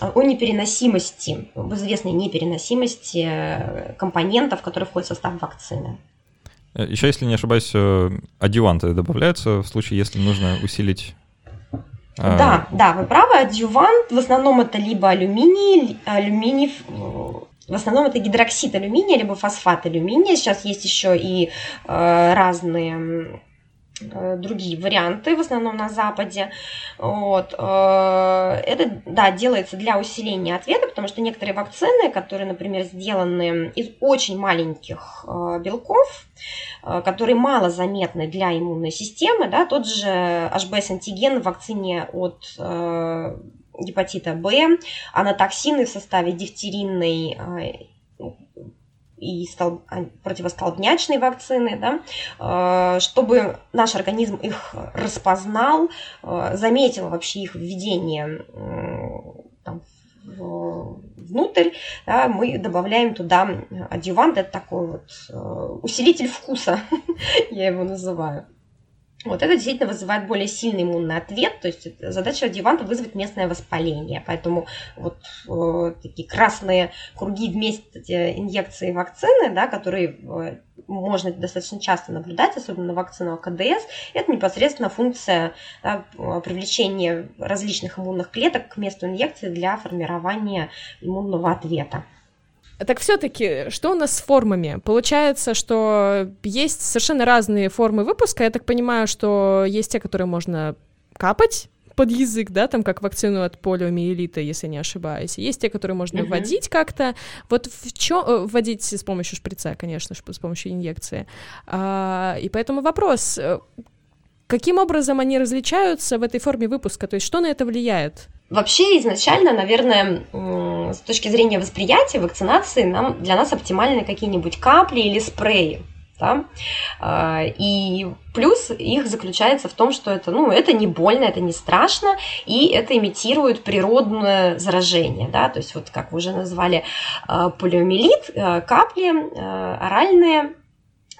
о непереносимости, об известной непереносимости э, компонентов, которые входят в состав вакцины. Э, Еще, если не ошибаюсь, э, адъюванты добавляются в случае, если нужно усилить да, да, вы правы, адъювант, в основном это либо алюминий, алюминий, в основном это гидроксид алюминия, либо фосфат алюминия. Сейчас есть еще и э, разные другие варианты, в основном на Западе. Вот. Э, это, да, делается для усиления ответа, потому что некоторые вакцины, которые, например, сделаны из очень маленьких э, белков, которые мало заметны для иммунной системы, да, тот же HBS-антиген в вакцине от гепатита Б, анатоксины в составе дифтеринной и столб... А, противостолбнячной вакцины, да, э, чтобы наш организм их распознал, э, заметил вообще их введение там, внутрь, да, мы добавляем туда адъювант, это такой вот э, усилитель вкуса, я его называю. Вот это действительно вызывает более сильный иммунный ответ, то есть задача адъюванта вызвать местное воспаление, поэтому вот э, такие красные круги вместе инъекции вакцины, да, которые э, можно достаточно часто наблюдать, особенно на вакцину КДС, это непосредственно функция да, привлечения различных иммунных клеток к месту инъекции для формирования иммунного ответа. Так все-таки, что у нас с формами? Получается, что есть совершенно разные формы выпуска. Я так понимаю, что есть те, которые можно капать под язык, да, там как вакцину от полиомиелита, если не ошибаюсь. Есть те, которые можно uh-huh. вводить как-то. Вот в чем э, вводить с помощью шприца, конечно, с помощью инъекции. А, и поэтому вопрос: э, каким образом они различаются в этой форме выпуска? То есть что на это влияет? Вообще изначально, наверное, с точки зрения восприятия вакцинации нам, для нас оптимальны какие-нибудь капли или спреи. Да? А, и плюс их заключается в том, что это, ну, это не больно, это не страшно, и это имитирует природное заражение. Да? То есть, вот как вы уже назвали, а, полиомиелит, а, капли оральные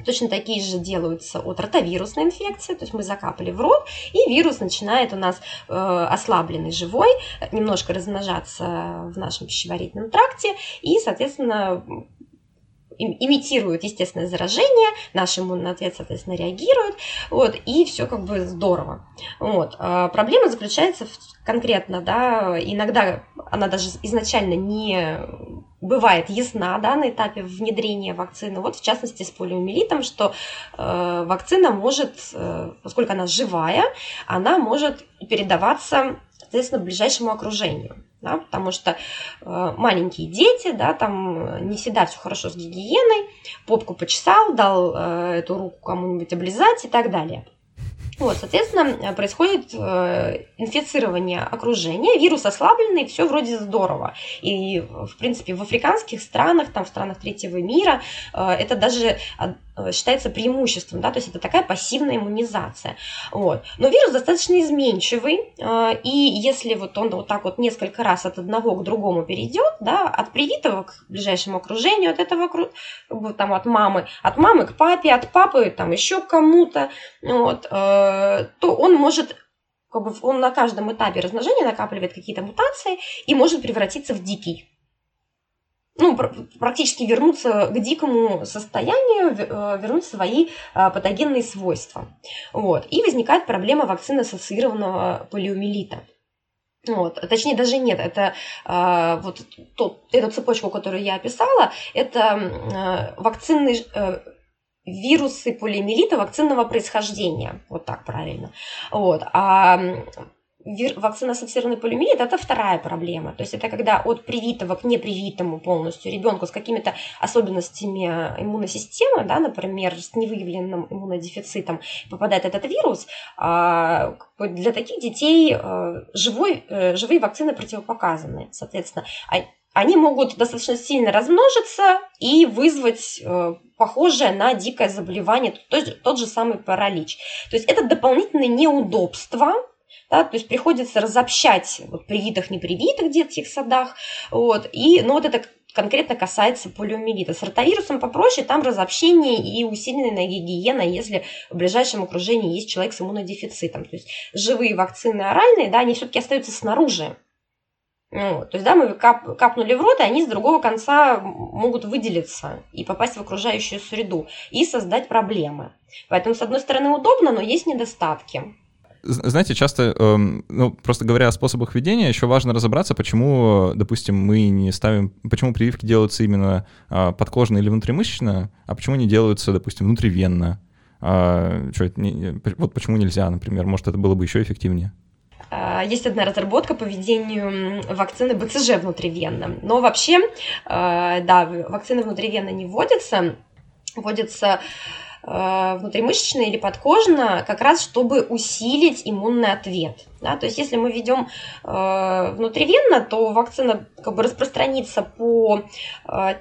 Точно такие же делаются от ротовирусной инфекции, то есть мы закапали в рот, и вирус начинает у нас э, ослабленный живой немножко размножаться в нашем пищеварительном тракте, и, соответственно, имитирует естественное заражение, наш иммунный ответ, соответственно, реагирует, вот, и все как бы здорово. Вот. А проблема заключается в, конкретно, да, иногда она даже изначально не бывает ясна да, на этапе внедрения вакцины. Вот в частности с полиомиелитом, что э, вакцина может, э, поскольку она живая, она может передаваться, соответственно, ближайшему окружению. Да, потому что э, маленькие дети, да, там не всегда все хорошо с гигиеной, попку почесал, дал э, эту руку кому-нибудь облизать и так далее. Вот, соответственно, происходит э, инфицирование окружения, вирус ослабленный, все вроде здорово. И, в принципе, в африканских странах, там, в странах третьего мира, э, это даже считается преимуществом, да, то есть это такая пассивная иммунизация. Вот. Но вирус достаточно изменчивый, э, и если вот он вот так вот несколько раз от одного к другому перейдет, да, от привитого к ближайшему окружению, от этого там от мамы, от мамы к папе, от папы там еще к кому-то, вот, э, то он может как бы он на каждом этапе размножения накапливает какие-то мутации и может превратиться в дикий ну, практически вернуться к дикому состоянию, э, вернуть свои э, патогенные свойства. Вот. И возникает проблема вакцины-ассоциированного полиомиелита. Вот. Точнее, даже нет, это э, вот тот, эту цепочку, которую я описала, это э, вакцинные э, вирусы полиомиелита вакцинного происхождения, вот так правильно. Вот. А вакцина-ассоциированный полиомиелит – это вторая проблема. То есть это когда от привитого к непривитому полностью ребенку с какими-то особенностями иммунной системы, да, например, с невыявленным иммунодефицитом попадает этот вирус, а, для таких детей э, живой, э, живые вакцины противопоказаны. Соответственно, а, они могут достаточно сильно размножиться и вызвать э, похожее на дикое заболевание, тот, тот же самый паралич. То есть это дополнительные неудобства, да, то есть приходится разобщать вот, привитых, непривитых в детских садах, вот, и, ну, вот это конкретно касается полиомиелита. С ротавирусом попроще, там разобщение и усиленная гигиена, если в ближайшем окружении есть человек с иммунодефицитом. То есть живые вакцины оральные, да, они все-таки остаются снаружи. Ну, то есть, да, мы кап, капнули в рот, и они с другого конца могут выделиться и попасть в окружающую среду и создать проблемы. Поэтому, с одной стороны, удобно, но есть недостатки. Знаете, часто, эм, ну, просто говоря о способах ведения, еще важно разобраться, почему, допустим, мы не ставим, почему прививки делаются именно а, подкожно или внутримышечно, а почему не делаются, допустим, внутривенно. А, что это вот почему нельзя, например, может, это было бы еще эффективнее. А, есть одна разработка по введению вакцины БЦЖ внутривенно. Но вообще, а, да, вакцины внутривенно не вводятся. Вводятся Э, внутримышечно или подкожно, как раз чтобы усилить иммунный ответ. Да? То есть если мы ведем э, внутривенно, то вакцина как бы распространится по э,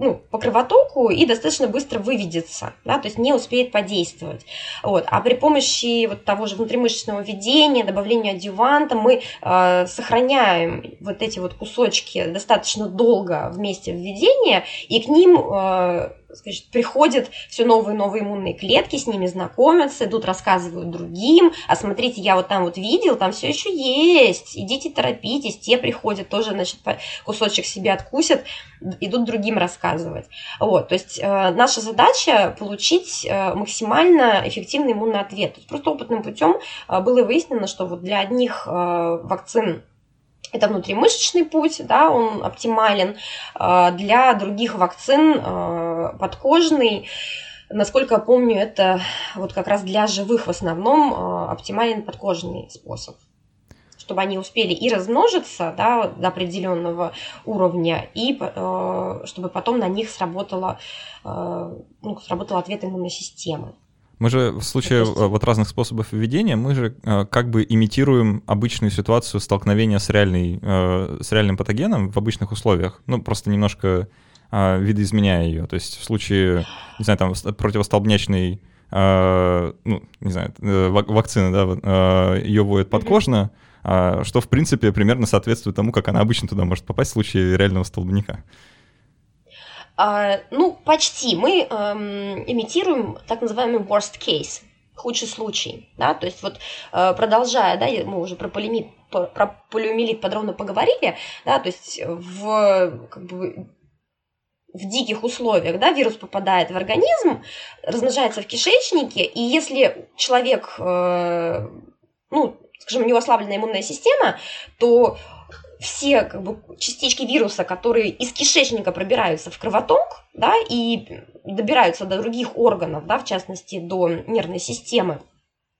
ну, по кровотоку и достаточно быстро выведется, да, то есть не успеет подействовать. Вот. А при помощи вот того же внутримышечного введения, добавления адюванта мы э, сохраняем вот эти вот кусочки достаточно долго вместе введения, и к ним э, скажет, приходят все новые и новые иммунные клетки, с ними знакомятся, идут, рассказывают другим, а смотрите, я вот там вот видел, там все еще есть, идите торопитесь, те приходят, тоже, значит, кусочек себе откусят, идут другим рассказывать. Вот, то есть э, наша задача получить э, максимально эффективный иммунный ответ. То есть просто опытным путем э, было выяснено, что вот для одних э, вакцин это внутримышечный путь, да, он оптимален. А, для других вакцин а, подкожный, насколько я помню, это вот как раз для живых в основном а, оптимален подкожный способ чтобы они успели и размножиться да, до определенного уровня, и чтобы потом на них сработала, ну, сработал ответ иммунной системы. Мы же в случае. Э, вот разных способов введения, мы же э, как бы имитируем обычную ситуацию столкновения с, реальной, э, с реальным патогеном в обычных условиях. Ну, просто немножко видоизменяя ее. То есть в случае, не знаю, там противостолбнячной ну, не знаю, вакцины, да, ее вводят подкожно, что, в принципе, примерно соответствует тому, как она обычно туда может попасть в случае реального столбняка. А, ну, почти. Мы эм, имитируем так называемый worst case, худший случай, да, то есть вот э, продолжая, да, мы уже про полимит, про полиомиелит подробно поговорили, да, то есть в, как бы, в диких условиях, да, вирус попадает в организм, размножается в кишечнике, и если человек, э, ну, скажем, у него ослабленная иммунная система, то все как бы, частички вируса, которые из кишечника пробираются в кровоток, да, и добираются до других органов, да, в частности, до нервной системы,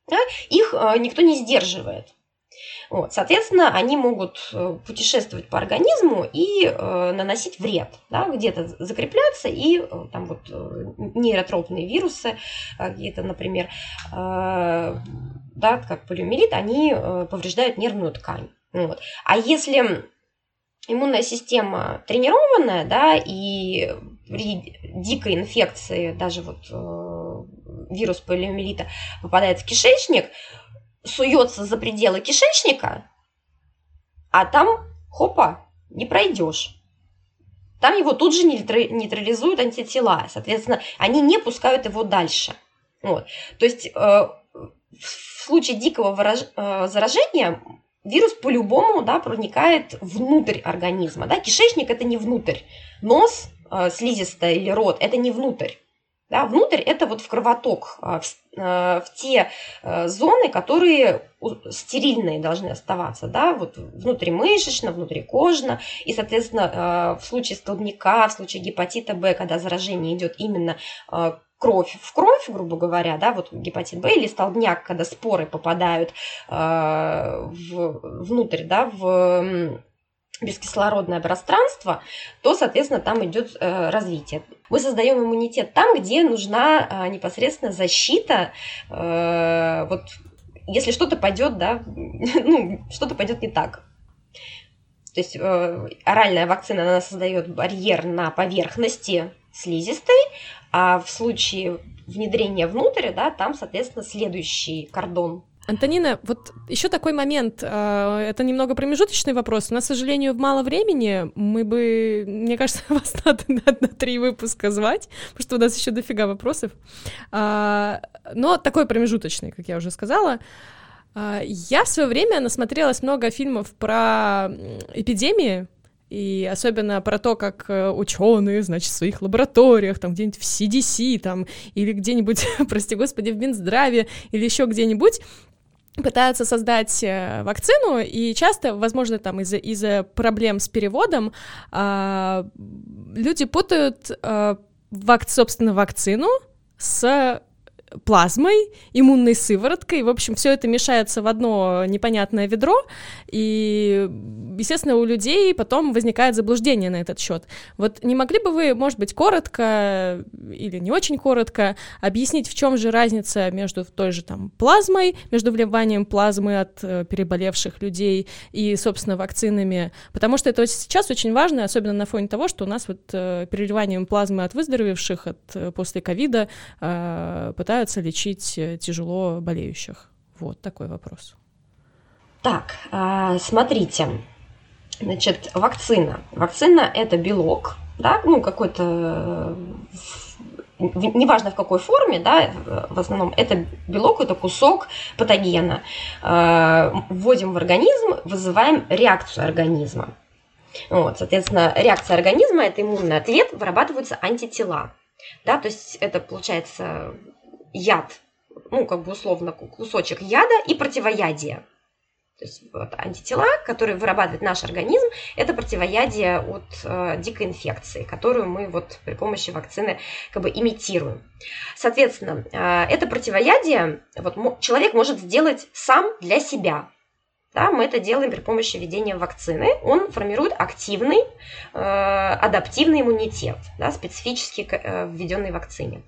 да, их э, никто не сдерживает. Вот, соответственно, они могут э, путешествовать по организму и э, наносить вред, да, где-то закрепляться, и э, там вот э, нейротропные вирусы, какие-то, например, э, да, как полиомиелит, они э, повреждают нервную ткань. Вот. А если иммунная система тренированная, да, и при дикой инфекции, даже вот э, вирус полиомиелита попадает в кишечник, суется за пределы кишечника, а там, хопа, не пройдешь. Там его тут же нейтрализуют антитела. Соответственно, они не пускают его дальше. Вот. То есть э, в случае дикого выраж... э, заражения вирус по-любому да, проникает внутрь организма. Да? Кишечник – это не внутрь. Нос, э, слизистая или рот – это не внутрь. Да, внутрь это вот в кровоток, а, в, а, в те а, зоны, которые стерильные должны оставаться, да, вот внутримышечно, внутрикожно, и, соответственно, в случае столбняка, в случае гепатита Б, когда заражение идет именно кровь в кровь, грубо говоря, да, вот гепатит Б или столбняк, когда споры попадают в, внутрь, да, в бескислородное пространство, то, соответственно, там идет э, развитие. Мы создаем иммунитет там, где нужна э, непосредственно защита, э, вот если что-то пойдет, да, ну, что-то пойдет не так. То есть э, оральная вакцина, она создает барьер на поверхности слизистой, а в случае внедрения внутрь, да, там, соответственно, следующий кордон Антонина, вот еще такой момент. А, это немного промежуточный вопрос. У нас, к сожалению, мало времени. Мы бы, мне кажется, вас надо на, три выпуска звать, потому что у нас еще дофига вопросов. А, но такой промежуточный, как я уже сказала. А, я в свое время насмотрелась много фильмов про эпидемии, и особенно про то, как э, ученые, значит, в своих лабораториях, там где-нибудь в CDC, там, или где-нибудь, прости господи, в Минздраве, или еще где-нибудь, пытаются создать э, вакцину, и часто, возможно, там из-за из проблем с переводом э, люди путают, э, вак, собственно, вакцину с плазмой, иммунной сывороткой. В общем, все это мешается в одно непонятное ведро, и, естественно, у людей потом возникает заблуждение на этот счет. Вот не могли бы вы, может быть, коротко или не очень коротко объяснить, в чем же разница между той же там плазмой, между вливанием плазмы от э, переболевших людей и, собственно, вакцинами? Потому что это сейчас очень важно, особенно на фоне того, что у нас вот э, переливанием плазмы от выздоровевших от, э, после ковида э, пытаются пытаются лечить э, тяжело болеющих? Вот такой вопрос. Так, а, смотрите, значит, вакцина. Вакцина – это белок, да, ну, какой-то неважно в какой форме, да, в основном это белок, это кусок патогена. А, вводим в организм, вызываем реакцию организма. Вот, соответственно, реакция организма – это иммунный ответ, вырабатываются антитела. Да, то есть это получается яд, ну, как бы условно кусочек яда и противоядие. То есть вот, антитела, которые вырабатывает наш организм, это противоядие от э, дикой инфекции, которую мы вот при помощи вакцины как бы имитируем. Соответственно, э, это противоядие вот, человек может сделать сам для себя. Да, мы это делаем при помощи введения вакцины. Он формирует активный э, адаптивный иммунитет, да, специфически э, введенной вакцине.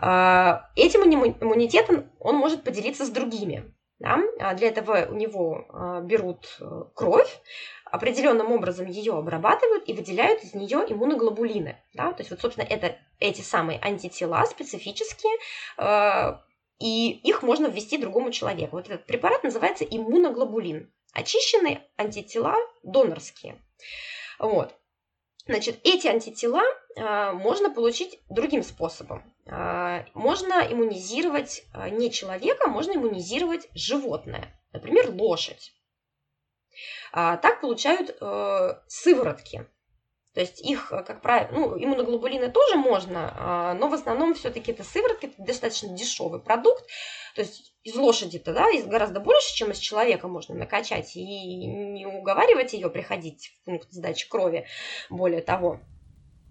Э, этим иммунитетом он может поделиться с другими. Да? А для этого у него э, берут э, кровь, определенным образом ее обрабатывают и выделяют из нее иммуноглобулины. Да? То есть, вот, собственно, это эти самые антитела специфические, э, и их можно ввести другому человеку. Вот этот препарат называется иммуноглобулин. Очищенные антитела донорские. Вот. Значит, эти антитела э, можно получить другим способом. Э, можно иммунизировать э, не человека, можно иммунизировать животное, например, лошадь. Э, так получают э, сыворотки то есть их, э, как правило, ну, иммуноглобулины тоже можно, а, но в основном все-таки это сыворотка, это достаточно дешевый продукт. То есть из лошади-то, да, из гораздо больше, чем из человека можно накачать и не уговаривать ее приходить в пункт сдачи крови, более того.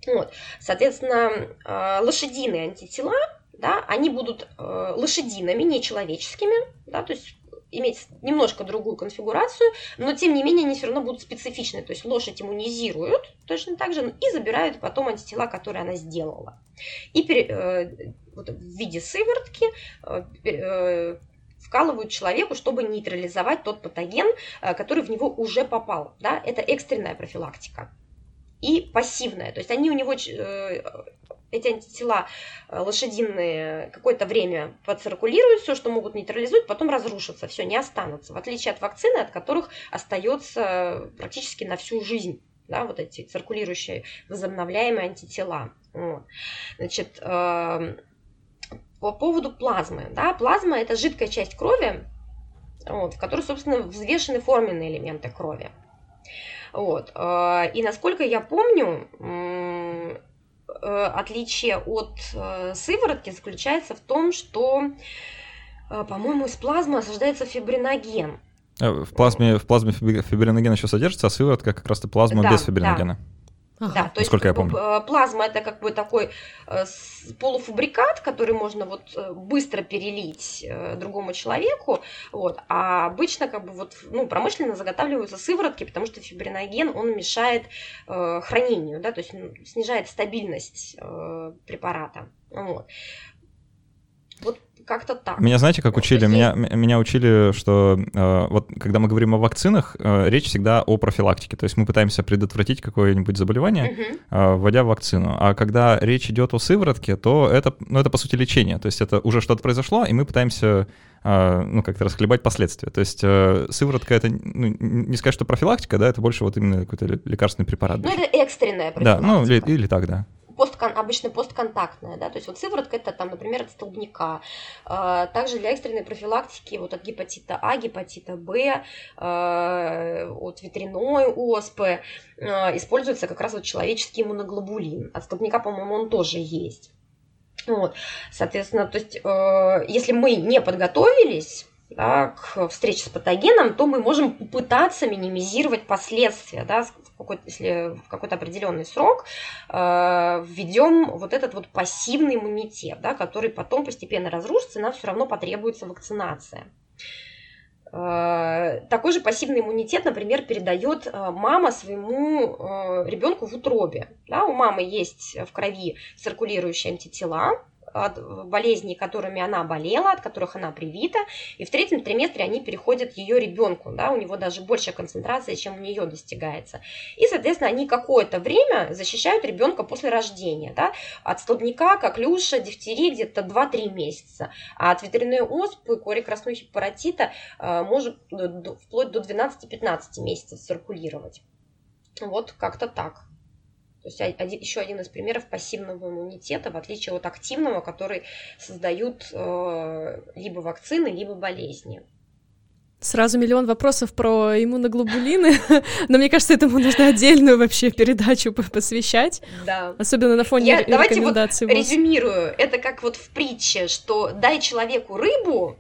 Вот. Соответственно, а, лошадиные антитела, да, они будут э, лошадиными, не человеческими, да, то есть иметь немножко другую конфигурацию, но тем не менее они все равно будут специфичны. То есть лошадь иммунизируют точно так же и забирают потом антитела, которые она сделала. И пере, э, вот в виде сыворотки э, э, вкалывают человеку, чтобы нейтрализовать тот патоген, который в него уже попал. Да? Это экстренная профилактика. и пассивное. То есть они у него эти антитела э, лошадиные какое-то время поциркулируют, все, что могут нейтрализуют, потом разрушатся, все, не останутся. В отличие от вакцины, от которых остается практически на всю жизнь. Да, вот эти циркулирующие возобновляемые антитела. Значит, э, по поводу плазмы. Да, плазма – это жидкая часть крови, вот, в которой, собственно, взвешены форменные элементы крови. Вот. Э, и насколько я помню, Э, отличие от э, сыворотки заключается в том, что, э, по-моему, из плазмы осаждается фибриноген. В плазме, в плазме фибриноген еще содержится, а сыворотка как раз-то плазма да, без фибриногена. Да. Ага. Да, то Насколько есть я помню. плазма это как бы такой полуфабрикат, который можно вот быстро перелить другому человеку, вот, а обычно как бы вот, ну, промышленно заготавливаются сыворотки, потому что фибриноген, он мешает э, хранению, да, то есть снижает стабильность э, препарата, вот. Вот как-то так. Меня знаете, как учили? Меня, меня учили, что э, вот когда мы говорим о вакцинах, э, речь всегда о профилактике. То есть мы пытаемся предотвратить какое-нибудь заболевание, угу. э, вводя вакцину. А когда речь идет о сыворотке, то это, ну, это по сути лечение. То есть это уже что-то произошло, и мы пытаемся э, ну, как-то расхлебать последствия. То есть э, сыворотка — это, ну, не сказать, что профилактика, да, это больше вот именно какой-то лекарственный препарат. Ну, это экстренная профилактика. Да, ну, или, или так, да посткон, обычно постконтактная, да, то есть вот сыворотка это там, например, от столбняка. А, также для экстренной профилактики вот от гепатита А, гепатита Б, а, от ветряной оспы а, используется как раз вот человеческий иммуноглобулин. От столбняка, по-моему, он тоже есть. Вот. Соответственно, то есть, если мы не подготовились да, к встрече с патогеном, то мы можем попытаться минимизировать последствия, да, какой-то, если в какой-то определенный срок э, введем вот этот вот пассивный иммунитет, да, который потом постепенно разрушится, и нам все равно потребуется вакцинация. Э, такой же пассивный иммунитет, например, передает э, мама своему э, ребенку в утробе. Да, у мамы есть в крови циркулирующие антитела, от болезней, которыми она болела, от которых она привита, и в третьем триместре они переходят ее ребенку, да, у него даже большая концентрация, чем у нее достигается. И, соответственно, они какое-то время защищают ребенка после рождения, да, от столбняка, коклюша, дифтерии где-то 2-3 месяца, а от ветряной оспы, кори краснухи, паротита э, может вплоть до 12-15 месяцев циркулировать. Вот как-то так. То есть один, еще один из примеров пассивного иммунитета, в отличие от активного, который создают э, либо вакцины, либо болезни. Сразу миллион вопросов про иммуноглобулины, но мне кажется, этому нужно отдельную вообще передачу посвящать. Да. Особенно на фоне Я, рекомендаций. Давайте вот резюмирую. Это как вот в притче, что дай человеку рыбу,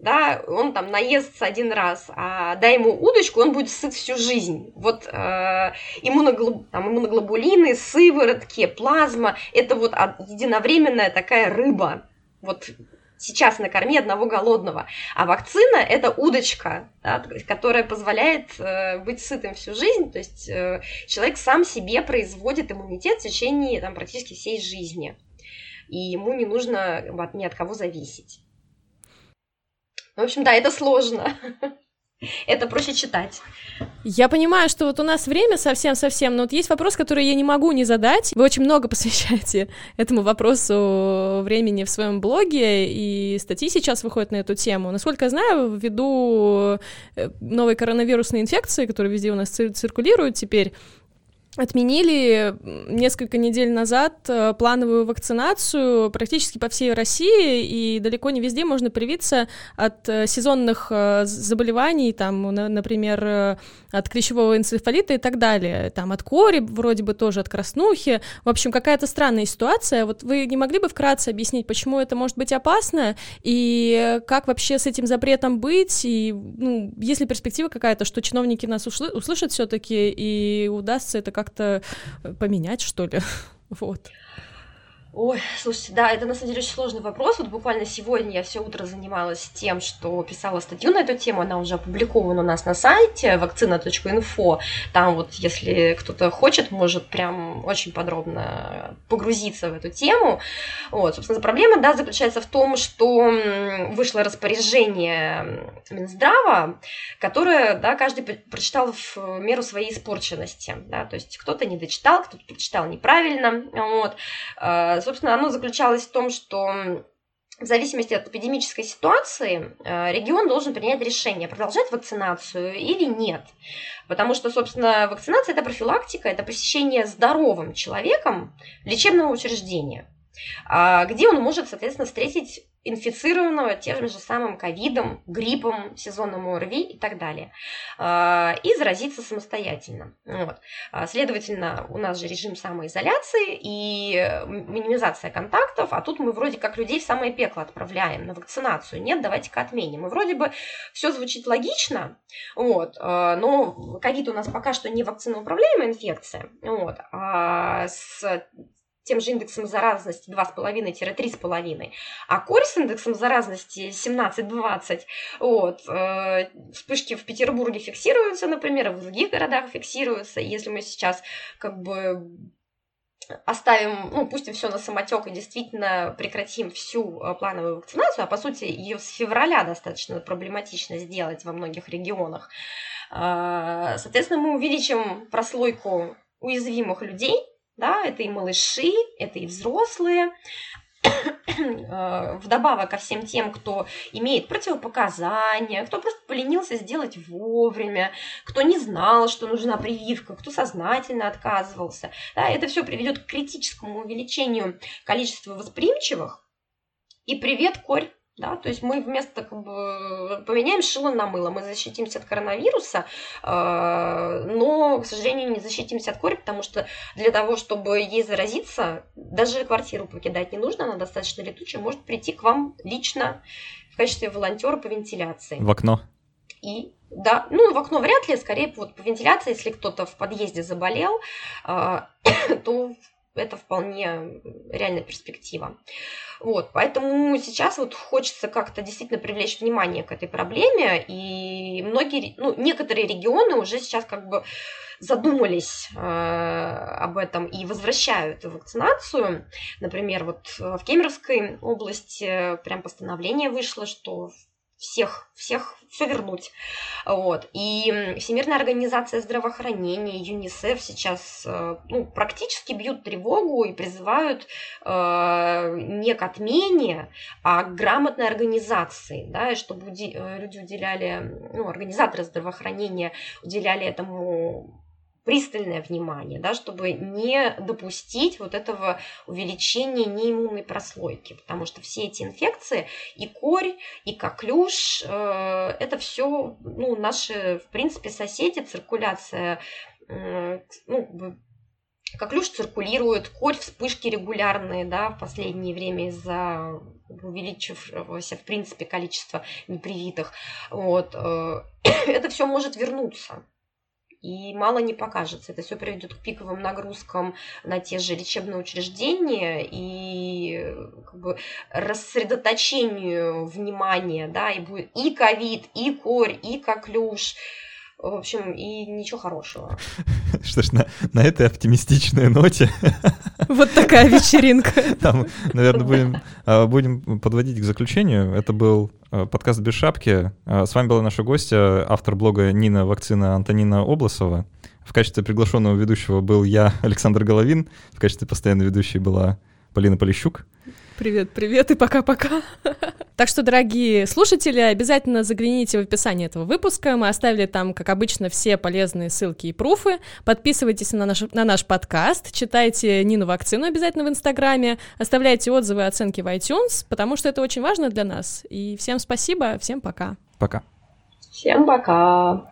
да, он там наестся один раз, а дай ему удочку, он будет сыт всю жизнь. Вот э, иммуноглоб, там, иммуноглобулины, сыворотки, плазма, это вот единовременная такая рыба. Вот сейчас накорми одного голодного. А вакцина – это удочка, да, которая позволяет э, быть сытым всю жизнь. То есть э, человек сам себе производит иммунитет в течение там, практически всей жизни. И ему не нужно ни от кого зависеть. В общем, да, это сложно. Это проще читать. Я понимаю, что вот у нас время совсем-совсем, но вот есть вопрос, который я не могу не задать. Вы очень много посвящаете этому вопросу времени в своем блоге, и статьи сейчас выходят на эту тему. Насколько я знаю, ввиду э, новой коронавирусной инфекции, которая везде у нас циркулирует теперь, отменили несколько недель назад э, плановую вакцинацию практически по всей России, и далеко не везде можно привиться от э, сезонных э, заболеваний, там, например, от клещевого энцефалита и так далее, там, от кори, вроде бы тоже от краснухи. В общем, какая-то странная ситуация. Вот вы не могли бы вкратце объяснить, почему это может быть опасно, и как вообще с этим запретом быть, и ну, есть ли перспектива какая-то, что чиновники нас услышат все-таки, и удастся это как как-то поменять, что ли. вот. Ой, слушайте, да, это на самом деле очень сложный вопрос. Вот буквально сегодня я все утро занималась тем, что писала статью на эту тему. Она уже опубликована у нас на сайте вакцина.инфо. Там вот, если кто-то хочет, может прям очень подробно погрузиться в эту тему. Вот, собственно, проблема, да, заключается в том, что вышло распоряжение Минздрава, которое, да, каждый прочитал в меру своей испорченности, да, то есть кто-то не дочитал, кто-то прочитал неправильно, вот, а, собственно, оно заключалось в том, что в зависимости от эпидемической ситуации э, регион должен принять решение, продолжать вакцинацию или нет. Потому что, собственно, вакцинация – это профилактика, это посещение здоровым человеком лечебного учреждения, а, где он может, соответственно, встретить инфицированного тем же самым ковидом, гриппом, сезонным ОРВИ и так далее, а, и заразиться самостоятельно. Вот. А, следовательно, у нас же режим самоизоляции и минимизация контактов, а тут мы вроде как людей в самое пекло отправляем на вакцинацию. Нет, давайте-ка отменим. И вроде бы все звучит логично, вот, а, но ковид у нас пока что не вакциноуправляемая инфекция, вот, а с тем же индексом заразности 2,5-3,5, а корь с индексом заразности 17-20, вот, э, вспышки в Петербурге фиксируются, например, в других городах фиксируются. Если мы сейчас как бы оставим, ну, пустим все на самотек и действительно прекратим всю э, плановую вакцинацию, а по сути ее с февраля достаточно проблематично сделать во многих регионах, э, соответственно, мы увеличим прослойку уязвимых людей, да, это и малыши, это и взрослые, э, вдобавок ко всем тем, кто имеет противопоказания, кто просто поленился сделать вовремя, кто не знал, что нужна прививка, кто сознательно отказывался. Да, это все приведет к критическому увеличению количества восприимчивых. И привет, корь да, то есть мы вместо как бы, поменяем шило на мыло, мы защитимся от коронавируса, э, но, к сожалению, не защитимся от кори, потому что для того, чтобы ей заразиться, даже квартиру покидать не нужно, она достаточно летучая, может прийти к вам лично в качестве волонтера по вентиляции. В окно. И да, ну в окно вряд ли, скорее вот по вентиляции, если кто-то в подъезде заболел, э, то это вполне реальная перспектива. Вот, поэтому сейчас вот хочется как-то действительно привлечь внимание к этой проблеме, и многие, ну, некоторые регионы уже сейчас как бы задумались э, об этом и возвращают вакцинацию. Например, вот в Кемеровской области прям постановление вышло, что всех, всех, все вернуть. Вот. И Всемирная организация здравоохранения, ЮНИСЕФ сейчас э, ну, практически бьют тревогу и призывают э, не к отмене, а к грамотной организации, да, и чтобы э, люди уделяли, ну, организаторы здравоохранения уделяли этому пристальное внимание, да, чтобы не допустить вот этого увеличения неиммунной прослойки, потому что все эти инфекции, и корь, и коклюш, э, это все ну, наши, в принципе, соседи, циркуляция, э, ну, Коклюш циркулирует, корь, вспышки регулярные, да, в последнее время из-за увеличившегося, в принципе, количества непривитых. Вот. Э, это все может вернуться и мало не покажется. Это все приведет к пиковым нагрузкам на те же лечебные учреждения и как бы рассредоточению внимания, да, и будет и ковид, и корь, и коклюш. В общем, и ничего хорошего. Что ж, на, на этой оптимистичной ноте... Вот такая вечеринка. Там, наверное, будем, а, будем подводить к заключению. Это был а, подкаст «Без шапки». А, с вами была наша гостья, автор блога Нина Вакцина Антонина Обласова. В качестве приглашенного ведущего был я, Александр Головин. В качестве постоянной ведущей была Полина Полищук. Привет, привет и пока-пока. Так что, дорогие слушатели, обязательно загляните в описание этого выпуска. Мы оставили там, как обычно, все полезные ссылки и пруфы. Подписывайтесь на наш, на наш подкаст, читайте Нину Вакцину обязательно в Инстаграме, оставляйте отзывы и оценки в iTunes, потому что это очень важно для нас. И всем спасибо, всем пока. Пока. Всем пока.